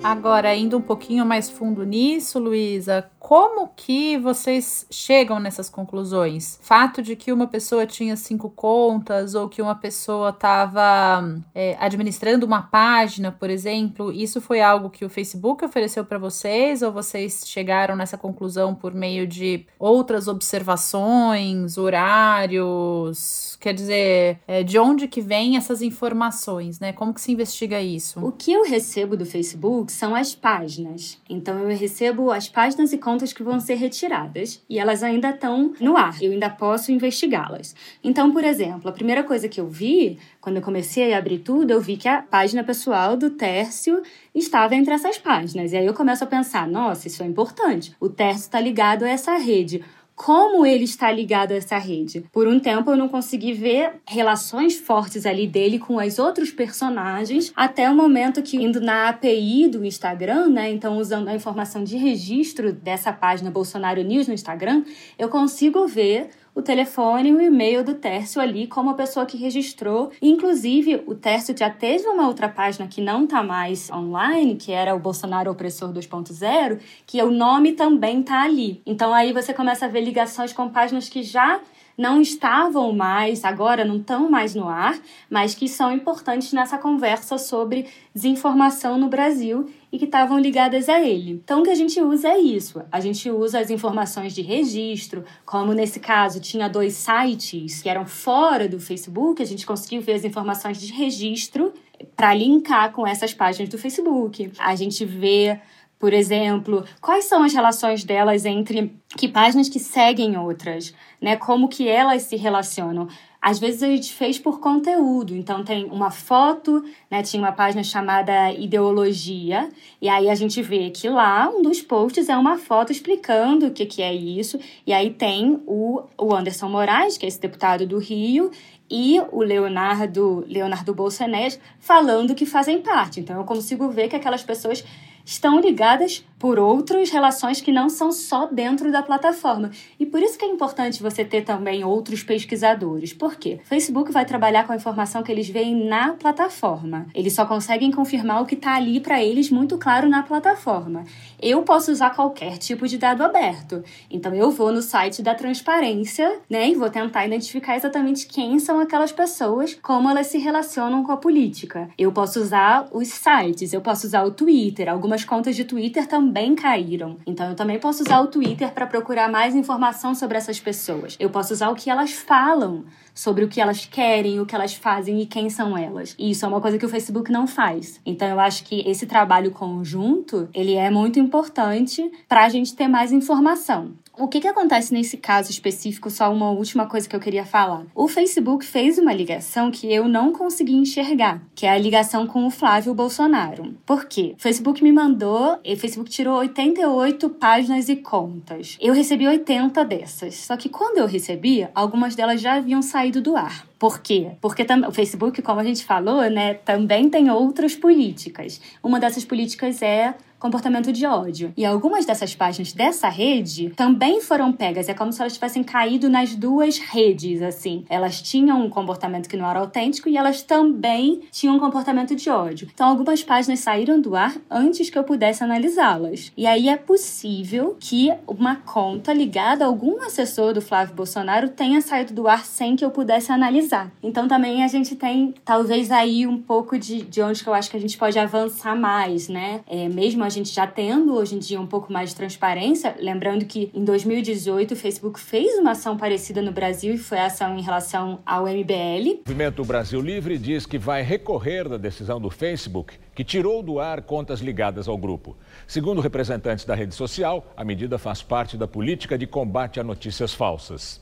Agora, indo um pouquinho mais fundo nisso, Luísa, como que vocês chegam nessas conclusões? Fato de que uma pessoa tinha cinco contas ou que uma pessoa estava é, administrando uma página, por exemplo, isso foi algo que o Facebook ofereceu para vocês ou vocês chegaram nessa conclusão por meio de outras observações, horários? Quer dizer, é, de onde que vêm essas informações, né? Como que se investiga isso? O que eu recebo do Facebook são as páginas. Então eu recebo as páginas e contas contas que vão ser retiradas e elas ainda estão no ar, eu ainda posso investigá-las. Então, por exemplo, a primeira coisa que eu vi, quando eu comecei a abrir tudo, eu vi que a página pessoal do Tércio estava entre essas páginas. E aí eu começo a pensar: nossa, isso é importante. O Tércio está ligado a essa rede como ele está ligado a essa rede. Por um tempo eu não consegui ver relações fortes ali dele com os outros personagens, até o momento que indo na API do Instagram, né, então usando a informação de registro dessa página Bolsonaro News no Instagram, eu consigo ver o telefone e o e-mail do Tércio ali como a pessoa que registrou. Inclusive, o Tércio já teve uma outra página que não está mais online, que era o Bolsonaro Opressor 2.0, que o nome também está ali. Então aí você começa a ver ligações com páginas que já não estavam mais, agora não estão mais no ar, mas que são importantes nessa conversa sobre desinformação no Brasil e que estavam ligadas a ele. Então, o que a gente usa é isso. A gente usa as informações de registro, como nesse caso tinha dois sites que eram fora do Facebook, a gente conseguiu ver as informações de registro para linkar com essas páginas do Facebook. A gente vê por exemplo, quais são as relações delas entre que páginas que seguem outras, né? Como que elas se relacionam. Às vezes a gente fez por conteúdo, então tem uma foto, né? Tinha uma página chamada Ideologia, e aí a gente vê que lá um dos posts é uma foto explicando o que, que é isso, e aí tem o, o Anderson Moraes, que é esse deputado do Rio, e o Leonardo, Leonardo Bolsonaro falando que fazem parte. Então eu consigo ver que aquelas pessoas estão ligadas por outras relações que não são só dentro da plataforma. E por isso que é importante você ter também outros pesquisadores. Por quê? Facebook vai trabalhar com a informação que eles veem na plataforma. Eles só conseguem confirmar o que está ali para eles muito claro na plataforma. Eu posso usar qualquer tipo de dado aberto. Então eu vou no site da transparência, né, e vou tentar identificar exatamente quem são aquelas pessoas, como elas se relacionam com a política. Eu posso usar os sites, eu posso usar o Twitter, algumas contas de Twitter também caíram. Então eu também posso usar o Twitter para procurar mais informação sobre essas pessoas. Eu posso usar o que elas falam sobre o que elas querem, o que elas fazem e quem são elas. E isso é uma coisa que o Facebook não faz. Então eu acho que esse trabalho conjunto, ele é muito importante para a gente ter mais informação. O que, que acontece nesse caso específico? Só uma última coisa que eu queria falar. O Facebook fez uma ligação que eu não consegui enxergar, que é a ligação com o Flávio Bolsonaro. Por quê? O Facebook me mandou, o Facebook tirou 88 páginas e contas. Eu recebi 80 dessas. Só que quando eu recebi, algumas delas já haviam saído do ar. Por quê? Porque o Facebook, como a gente falou, né, também tem outras políticas. Uma dessas políticas é comportamento de ódio. E algumas dessas páginas dessa rede também foram pegas. É como se elas tivessem caído nas duas redes, assim. Elas tinham um comportamento que não era autêntico e elas também tinham um comportamento de ódio. Então, algumas páginas saíram do ar antes que eu pudesse analisá-las. E aí é possível que uma conta ligada a algum assessor do Flávio Bolsonaro tenha saído do ar sem que eu pudesse analisar. Então, também a gente tem, talvez, aí um pouco de, de onde que eu acho que a gente pode avançar mais, né? É, mesmo a gente já tendo hoje em dia um pouco mais de transparência, lembrando que em 2018 o Facebook fez uma ação parecida no Brasil e foi a ação em relação ao MBL. O Movimento Brasil Livre diz que vai recorrer da decisão do Facebook, que tirou do ar contas ligadas ao grupo. Segundo representantes da rede social, a medida faz parte da política de combate a notícias falsas.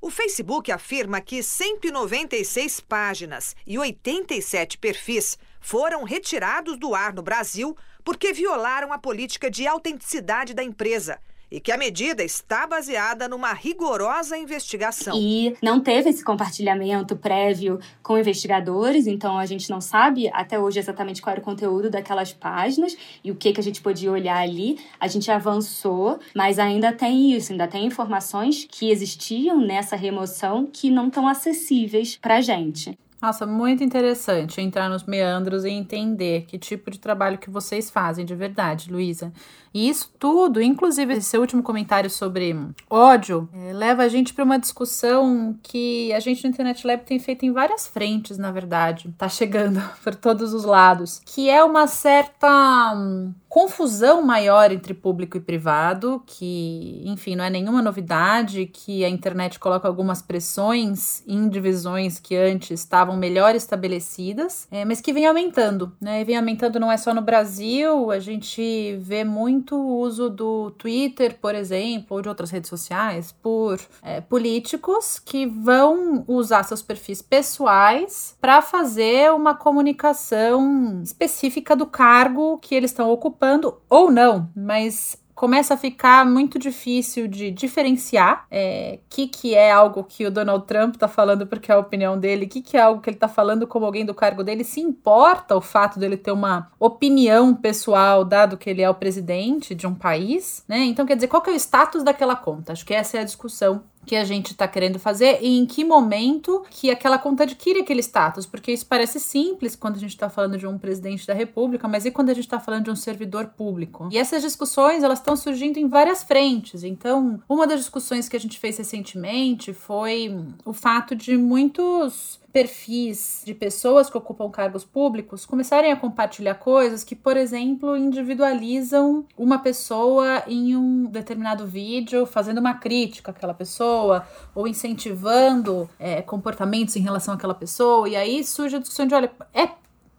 O Facebook afirma que 196 páginas e 87 perfis foram retirados do ar no Brasil porque violaram a política de autenticidade da empresa e que a medida está baseada numa rigorosa investigação. E não teve esse compartilhamento prévio com investigadores, então a gente não sabe até hoje exatamente qual era o conteúdo daquelas páginas e o que, que a gente podia olhar ali. A gente avançou, mas ainda tem isso, ainda tem informações que existiam nessa remoção que não estão acessíveis para a gente. Nossa, muito interessante entrar nos meandros e entender que tipo de trabalho que vocês fazem de verdade, Luísa. E isso tudo, inclusive esse seu último comentário sobre ódio, é, leva a gente para uma discussão que a gente no Internet Lab tem feito em várias frentes, na verdade. Tá chegando por todos os lados. Que é uma certa hum, confusão maior entre público e privado, que, enfim, não é nenhuma novidade, que a internet coloca algumas pressões em divisões que antes estavam melhor estabelecidas, é, mas que vem aumentando, né? E vem aumentando não é só no Brasil, a gente vê muito muito o uso do Twitter, por exemplo, ou de outras redes sociais, por é, políticos que vão usar seus perfis pessoais para fazer uma comunicação específica do cargo que eles estão ocupando ou não, mas começa a ficar muito difícil de diferenciar é, que, que é algo que o Donald Trump está falando porque é a opinião dele, que, que é algo que ele está falando como alguém do cargo dele, se importa o fato dele ter uma opinião pessoal, dado que ele é o presidente de um país, né? Então, quer dizer, qual que é o status daquela conta? Acho que essa é a discussão que a gente está querendo fazer e em que momento que aquela conta adquire aquele status, porque isso parece simples quando a gente está falando de um presidente da República, mas e quando a gente está falando de um servidor público? E essas discussões elas estão surgindo em várias frentes. Então, uma das discussões que a gente fez recentemente foi o fato de muitos perfis de pessoas que ocupam cargos públicos começarem a compartilhar coisas que, por exemplo, individualizam uma pessoa em um determinado vídeo, fazendo uma crítica àquela pessoa ou incentivando é, comportamentos em relação àquela pessoa. E aí surge a discussão de: olha, é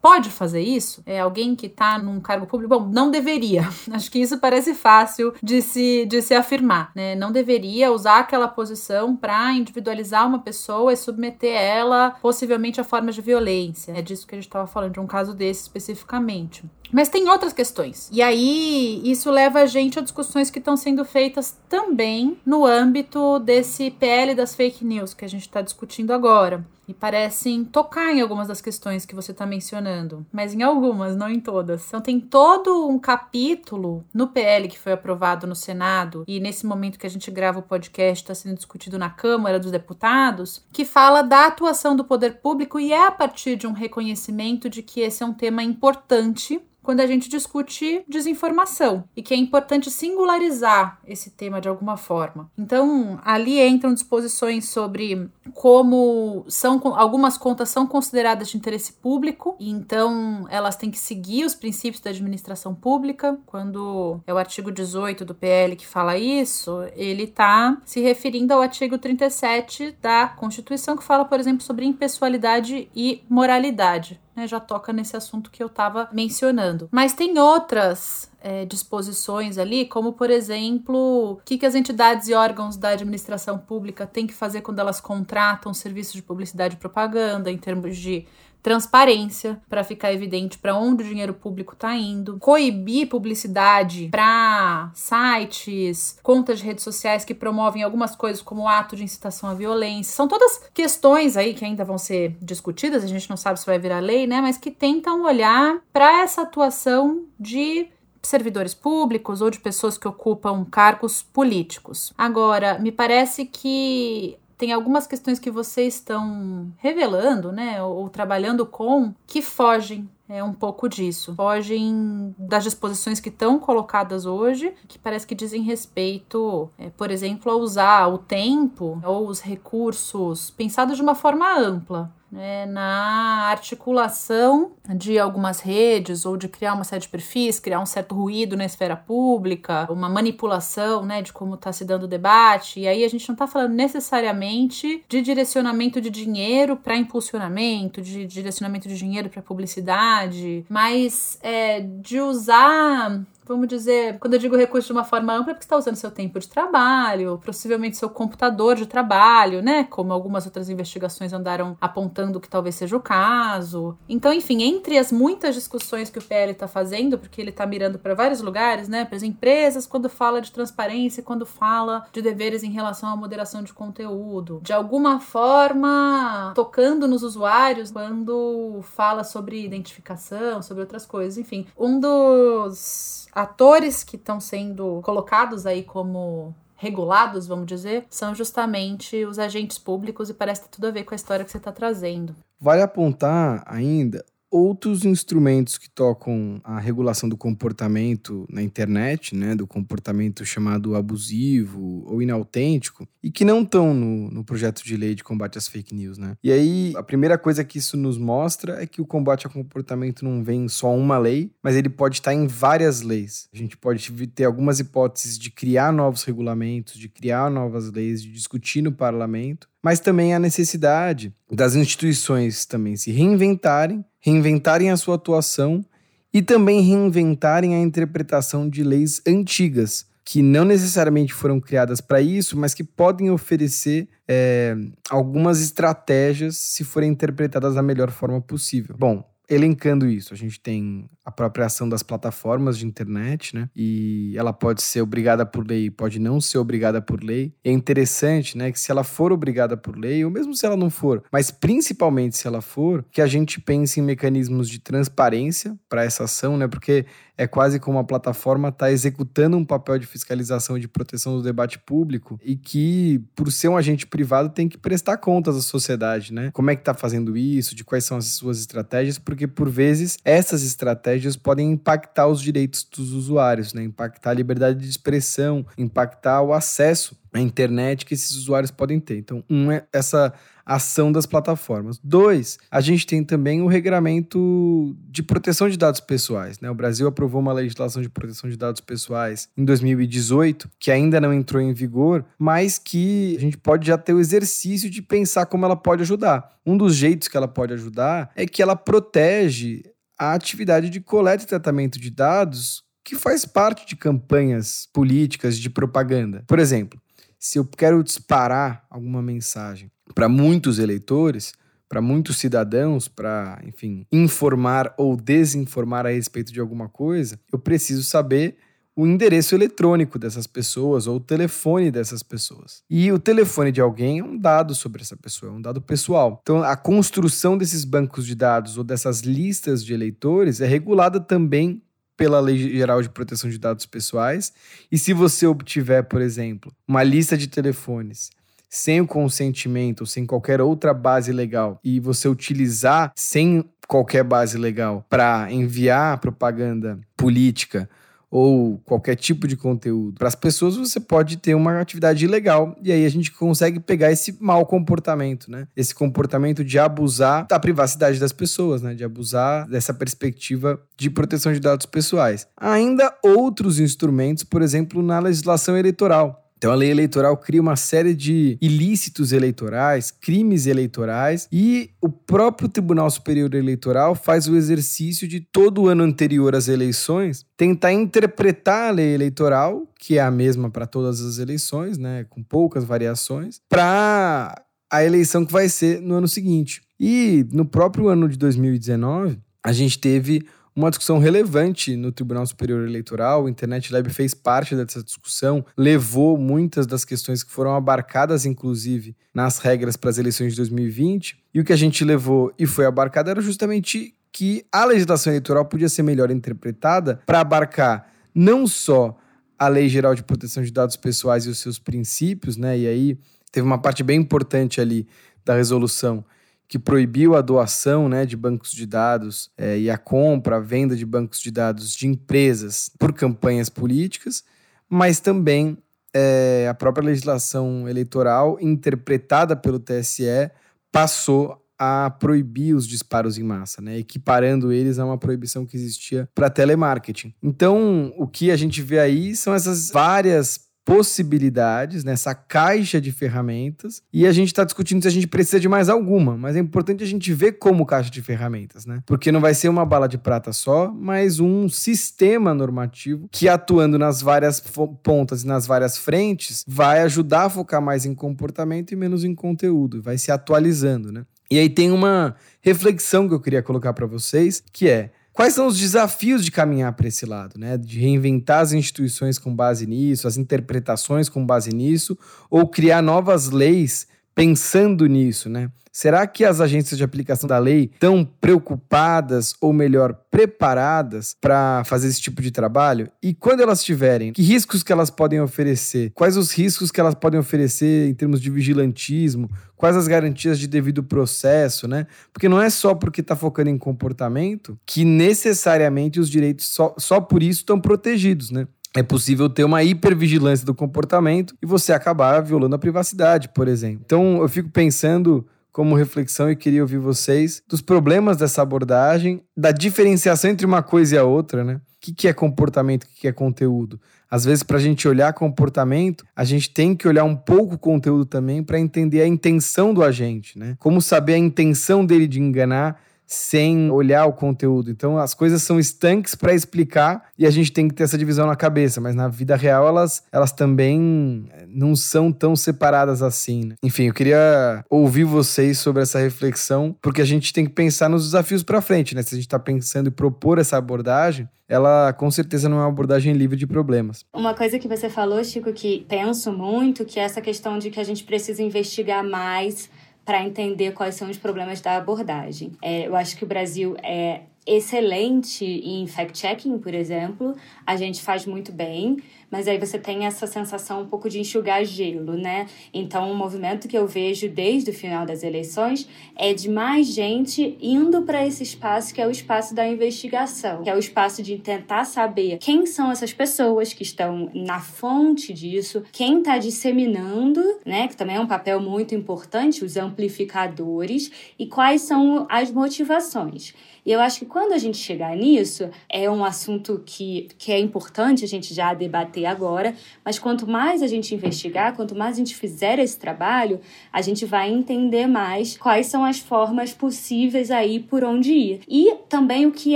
pode fazer isso? É alguém que está num cargo público? Bom, não deveria. Acho que isso parece fácil de se, de se afirmar, né? Não deveria usar aquela posição para individualizar uma pessoa e submeter ela possivelmente a formas de violência. É disso que a gente estava falando, de um caso desse especificamente. Mas tem outras questões. E aí, isso leva a gente a discussões que estão sendo feitas também no âmbito desse PL das fake news que a gente está discutindo agora. E parecem tocar em algumas das questões que você está mencionando, mas em algumas, não em todas. Então, tem todo um capítulo no PL que foi aprovado no Senado, e nesse momento que a gente grava o podcast está sendo discutido na Câmara dos Deputados, que fala da atuação do poder público e é a partir de um reconhecimento de que esse é um tema importante quando a gente discute desinformação e que é importante singularizar esse tema de alguma forma. Então, ali entram disposições sobre como são algumas contas são consideradas de interesse público e então elas têm que seguir os princípios da administração pública. Quando é o artigo 18 do PL que fala isso, ele está se referindo ao artigo 37 da Constituição que fala, por exemplo, sobre impessoalidade e moralidade né, já toca nesse assunto que eu estava mencionando. Mas tem outras é, disposições ali, como por exemplo, o que, que as entidades e órgãos da administração pública têm que fazer quando elas contratam serviços de publicidade e propaganda, em termos de transparência para ficar evidente para onde o dinheiro público está indo, coibir publicidade para sites, contas de redes sociais que promovem algumas coisas como ato de incitação à violência. São todas questões aí que ainda vão ser discutidas, a gente não sabe se vai virar lei, né, mas que tentam olhar para essa atuação de servidores públicos ou de pessoas que ocupam cargos políticos. Agora, me parece que tem algumas questões que vocês estão revelando, né, ou, ou trabalhando com, que fogem é um pouco disso. Fogem das disposições que estão colocadas hoje, que parece que dizem respeito, é, por exemplo, a usar o tempo ou os recursos pensados de uma forma ampla né, na articulação de algumas redes ou de criar uma série de perfis, criar um certo ruído na esfera pública, uma manipulação né, de como está se dando o debate. E aí a gente não está falando necessariamente de direcionamento de dinheiro para impulsionamento, de direcionamento de dinheiro para publicidade, mas é, de usar vamos dizer, quando eu digo recurso de uma forma ampla, é porque está usando seu tempo de trabalho, possivelmente seu computador de trabalho, né? Como algumas outras investigações andaram apontando que talvez seja o caso. Então, enfim, entre as muitas discussões que o PL está fazendo, porque ele está mirando para vários lugares, né? Para as empresas, quando fala de transparência, quando fala de deveres em relação à moderação de conteúdo, de alguma forma tocando nos usuários quando fala sobre identificação, sobre outras coisas, enfim. Um dos atores que estão sendo colocados aí como regulados, vamos dizer, são justamente os agentes públicos e parece ter tudo a ver com a história que você está trazendo. Vale apontar ainda outros instrumentos que tocam a regulação do comportamento na internet, né, do comportamento chamado abusivo ou inautêntico, e que não estão no, no projeto de lei de combate às fake news. Né? E aí, a primeira coisa que isso nos mostra é que o combate ao comportamento não vem só uma lei, mas ele pode estar em várias leis. A gente pode ter algumas hipóteses de criar novos regulamentos, de criar novas leis, de discutir no parlamento, mas também a necessidade das instituições também se reinventarem, reinventarem a sua atuação e também reinventarem a interpretação de leis antigas, que não necessariamente foram criadas para isso, mas que podem oferecer é, algumas estratégias se forem interpretadas da melhor forma possível. Bom, elencando isso, a gente tem a própria ação das plataformas de internet, né? E ela pode ser obrigada por lei, pode não ser obrigada por lei. É interessante, né, que se ela for obrigada por lei, ou mesmo se ela não for, mas principalmente se ela for, que a gente pense em mecanismos de transparência para essa ação, né? Porque é quase como a plataforma está executando um papel de fiscalização e de proteção do debate público e que, por ser um agente privado, tem que prestar contas à sociedade, né? Como é que está fazendo isso, de quais são as suas estratégias, porque por vezes essas estratégias podem impactar os direitos dos usuários, né? Impactar a liberdade de expressão, impactar o acesso à internet que esses usuários podem ter. Então, um é essa ação das plataformas. Dois, a gente tem também o regramento de proteção de dados pessoais. Né? O Brasil aprovou uma legislação de proteção de dados pessoais em 2018, que ainda não entrou em vigor, mas que a gente pode já ter o exercício de pensar como ela pode ajudar. Um dos jeitos que ela pode ajudar é que ela protege a atividade de coleta e tratamento de dados que faz parte de campanhas políticas de propaganda. Por exemplo, se eu quero disparar alguma mensagem para muitos eleitores, para muitos cidadãos, para, enfim, informar ou desinformar a respeito de alguma coisa, eu preciso saber o endereço eletrônico dessas pessoas ou o telefone dessas pessoas. E o telefone de alguém é um dado sobre essa pessoa, é um dado pessoal. Então, a construção desses bancos de dados ou dessas listas de eleitores é regulada também pela Lei Geral de Proteção de Dados Pessoais. E se você obtiver, por exemplo, uma lista de telefones sem o consentimento, sem qualquer outra base legal, e você utilizar sem qualquer base legal para enviar propaganda política ou qualquer tipo de conteúdo para as pessoas, você pode ter uma atividade ilegal. E aí a gente consegue pegar esse mau comportamento, né? Esse comportamento de abusar da privacidade das pessoas, né? De abusar dessa perspectiva de proteção de dados pessoais. ainda outros instrumentos, por exemplo, na legislação eleitoral. Então a lei eleitoral cria uma série de ilícitos eleitorais, crimes eleitorais, e o próprio Tribunal Superior Eleitoral faz o exercício de todo o ano anterior às eleições tentar interpretar a lei eleitoral, que é a mesma para todas as eleições, né, com poucas variações, para a eleição que vai ser no ano seguinte. E no próprio ano de 2019, a gente teve uma discussão relevante no Tribunal Superior Eleitoral. O Internet Lab fez parte dessa discussão, levou muitas das questões que foram abarcadas, inclusive, nas regras para as eleições de 2020. E o que a gente levou e foi abarcado era justamente que a legislação eleitoral podia ser melhor interpretada para abarcar não só a Lei Geral de Proteção de Dados Pessoais e os seus princípios, né? E aí teve uma parte bem importante ali da resolução que proibiu a doação né, de bancos de dados é, e a compra, a venda de bancos de dados de empresas por campanhas políticas, mas também é, a própria legislação eleitoral, interpretada pelo TSE, passou a proibir os disparos em massa, né? equiparando eles a uma proibição que existia para telemarketing. Então, o que a gente vê aí são essas várias possibilidades nessa caixa de ferramentas e a gente está discutindo se a gente precisa de mais alguma, mas é importante a gente ver como caixa de ferramentas, né? Porque não vai ser uma bala de prata só, mas um sistema normativo que atuando nas várias pontas e nas várias frentes vai ajudar a focar mais em comportamento e menos em conteúdo, vai se atualizando, né? E aí tem uma reflexão que eu queria colocar para vocês, que é Quais são os desafios de caminhar para esse lado, né? De reinventar as instituições com base nisso, as interpretações com base nisso, ou criar novas leis pensando nisso, né? Será que as agências de aplicação da lei estão preocupadas, ou melhor, preparadas para fazer esse tipo de trabalho? E quando elas tiverem, que riscos que elas podem oferecer? Quais os riscos que elas podem oferecer em termos de vigilantismo? Quais as garantias de devido processo, né? Porque não é só porque está focando em comportamento que necessariamente os direitos só, só por isso estão protegidos, né? É possível ter uma hipervigilância do comportamento e você acabar violando a privacidade, por exemplo. Então, eu fico pensando como reflexão e queria ouvir vocês dos problemas dessa abordagem, da diferenciação entre uma coisa e a outra, né? O que, é comportamento, o que, que é conteúdo? Às vezes, para a gente olhar comportamento, a gente tem que olhar um pouco o conteúdo também para entender a intenção do agente, né? Como saber a intenção dele de enganar sem olhar o conteúdo. Então as coisas são estanques para explicar e a gente tem que ter essa divisão na cabeça, mas na vida real elas, elas também eh, não são tão separadas assim. Né? Enfim, eu queria ouvir vocês sobre essa reflexão, porque a gente tem que pensar nos desafios para frente, né? Se a gente está pensando em propor essa abordagem, ela com certeza não é uma abordagem livre de problemas. Uma coisa que você falou, Chico, que penso muito, que é essa questão de que a gente precisa investigar mais para entender quais são os problemas da abordagem. É, eu acho que o Brasil é excelente em fact-checking, por exemplo, a gente faz muito bem, mas aí você tem essa sensação um pouco de enxugar gelo, né? Então, um movimento que eu vejo desde o final das eleições é de mais gente indo para esse espaço que é o espaço da investigação, que é o espaço de tentar saber quem são essas pessoas que estão na fonte disso, quem está disseminando, né? Que também é um papel muito importante, os amplificadores, e quais são as motivações. E eu acho que quando a gente chegar nisso, é um assunto que, que é importante a gente já debater agora, mas quanto mais a gente investigar, quanto mais a gente fizer esse trabalho, a gente vai entender mais quais são as formas possíveis aí por onde ir. E também o que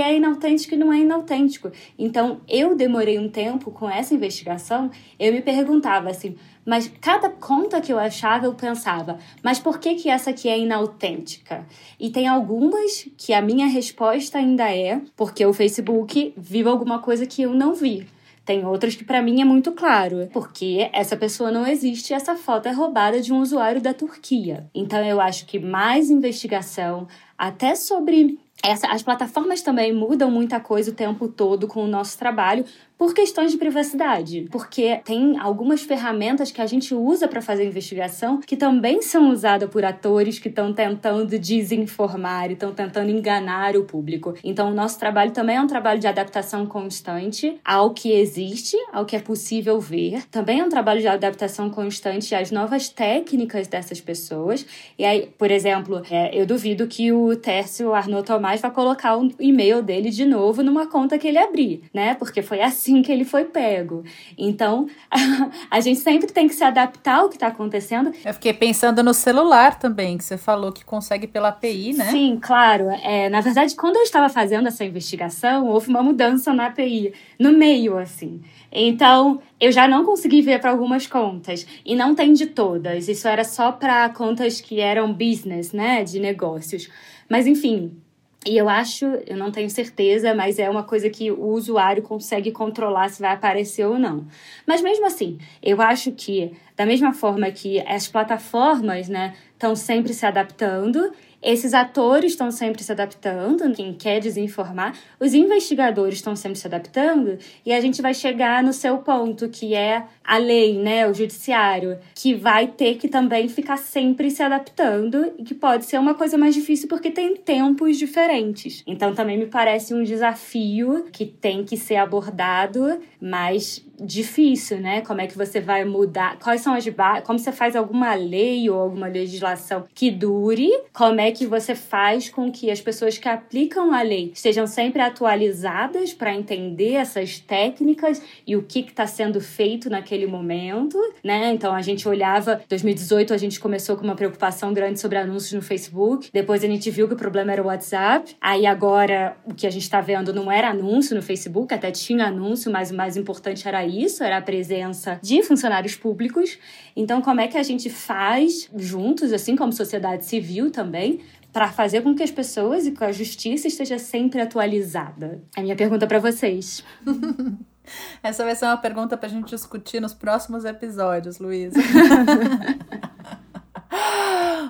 é inautêntico e não é inautêntico. Então, eu demorei um tempo com essa investigação, eu me perguntava assim, mas cada conta que eu achava, eu pensava, mas por que, que essa aqui é inautêntica? E tem algumas que a minha resposta ainda é porque o Facebook viu alguma coisa que eu não vi. Tem outras que para mim é muito claro, porque essa pessoa não existe e essa foto é roubada de um usuário da Turquia. Então eu acho que mais investigação, até sobre essa, as plataformas também mudam muita coisa o tempo todo com o nosso trabalho, por questões de privacidade, porque tem algumas ferramentas que a gente usa para fazer investigação que também são usadas por atores que estão tentando desinformar e estão tentando enganar o público. Então, o nosso trabalho também é um trabalho de adaptação constante ao que existe, ao que é possível ver. Também é um trabalho de adaptação constante às novas técnicas dessas pessoas. E aí, por exemplo, é, eu duvido que o Tércio Arnaud Tomás vá colocar o e-mail dele de novo numa conta que ele abrir, né? Porque foi assim assim que ele foi pego. Então, a gente sempre tem que se adaptar ao que está acontecendo. Eu fiquei pensando no celular também, que você falou que consegue pela API, né? Sim, claro. É, na verdade, quando eu estava fazendo essa investigação, houve uma mudança na API, no meio, assim. Então, eu já não consegui ver para algumas contas. E não tem de todas. Isso era só para contas que eram business, né? De negócios. Mas, enfim, e eu acho, eu não tenho certeza, mas é uma coisa que o usuário consegue controlar se vai aparecer ou não. Mas mesmo assim, eu acho que, da mesma forma que as plataformas, né, estão sempre se adaptando esses atores estão sempre se adaptando, quem quer desinformar, os investigadores estão sempre se adaptando, e a gente vai chegar no seu ponto, que é a lei, né, o judiciário, que vai ter que também ficar sempre se adaptando e que pode ser uma coisa mais difícil porque tem tempos diferentes. Então também me parece um desafio que tem que ser abordado, mas difícil, né? Como é que você vai mudar? Quais são as? Como você faz alguma lei ou alguma legislação que dure? Como é que você faz com que as pessoas que aplicam a lei estejam sempre atualizadas para entender essas técnicas e o que está sendo feito naquele momento, né? Então a gente olhava, 2018 a gente começou com uma preocupação grande sobre anúncios no Facebook, depois a gente viu que o problema era o WhatsApp, aí agora o que a gente está vendo não era anúncio no Facebook, até tinha anúncio, mas o mais importante era isso, era a presença de funcionários públicos. Então, como é que a gente faz juntos, assim como sociedade civil também, para fazer com que as pessoas e com a justiça esteja sempre atualizada? É a minha pergunta para vocês. Essa vai ser uma pergunta para a gente discutir nos próximos episódios, Luísa.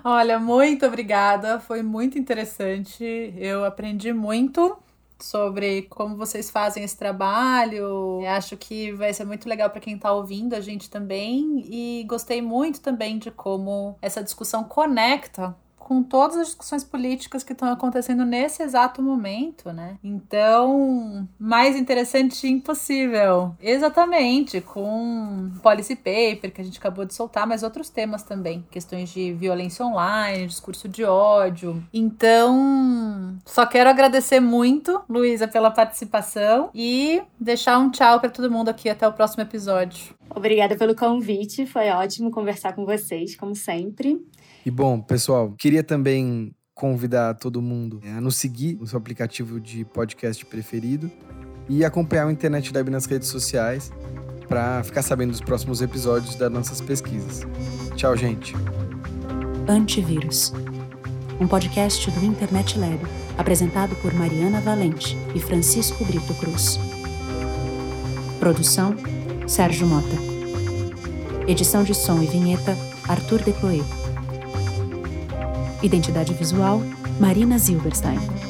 Olha, muito obrigada, foi muito interessante. Eu aprendi muito sobre como vocês fazem esse trabalho. Acho que vai ser muito legal para quem está ouvindo a gente também. E gostei muito também de como essa discussão conecta com todas as discussões políticas que estão acontecendo nesse exato momento, né? Então, mais interessante impossível. Exatamente, com policy paper que a gente acabou de soltar, mas outros temas também, questões de violência online, discurso de ódio. Então, só quero agradecer muito, Luísa, pela participação e deixar um tchau para todo mundo aqui até o próximo episódio. Obrigada pelo convite, foi ótimo conversar com vocês, como sempre. E bom, pessoal, queria também convidar todo mundo a nos seguir no seu aplicativo de podcast preferido e acompanhar o Internet Lab nas redes sociais para ficar sabendo dos próximos episódios das nossas pesquisas. Tchau, gente. Antivírus. Um podcast do Internet Lab, apresentado por Mariana Valente e Francisco Brito Cruz. Produção: Sérgio Mota. Edição de som e vinheta: Arthur Decloé. Identidade visual: Marina Zilberstein.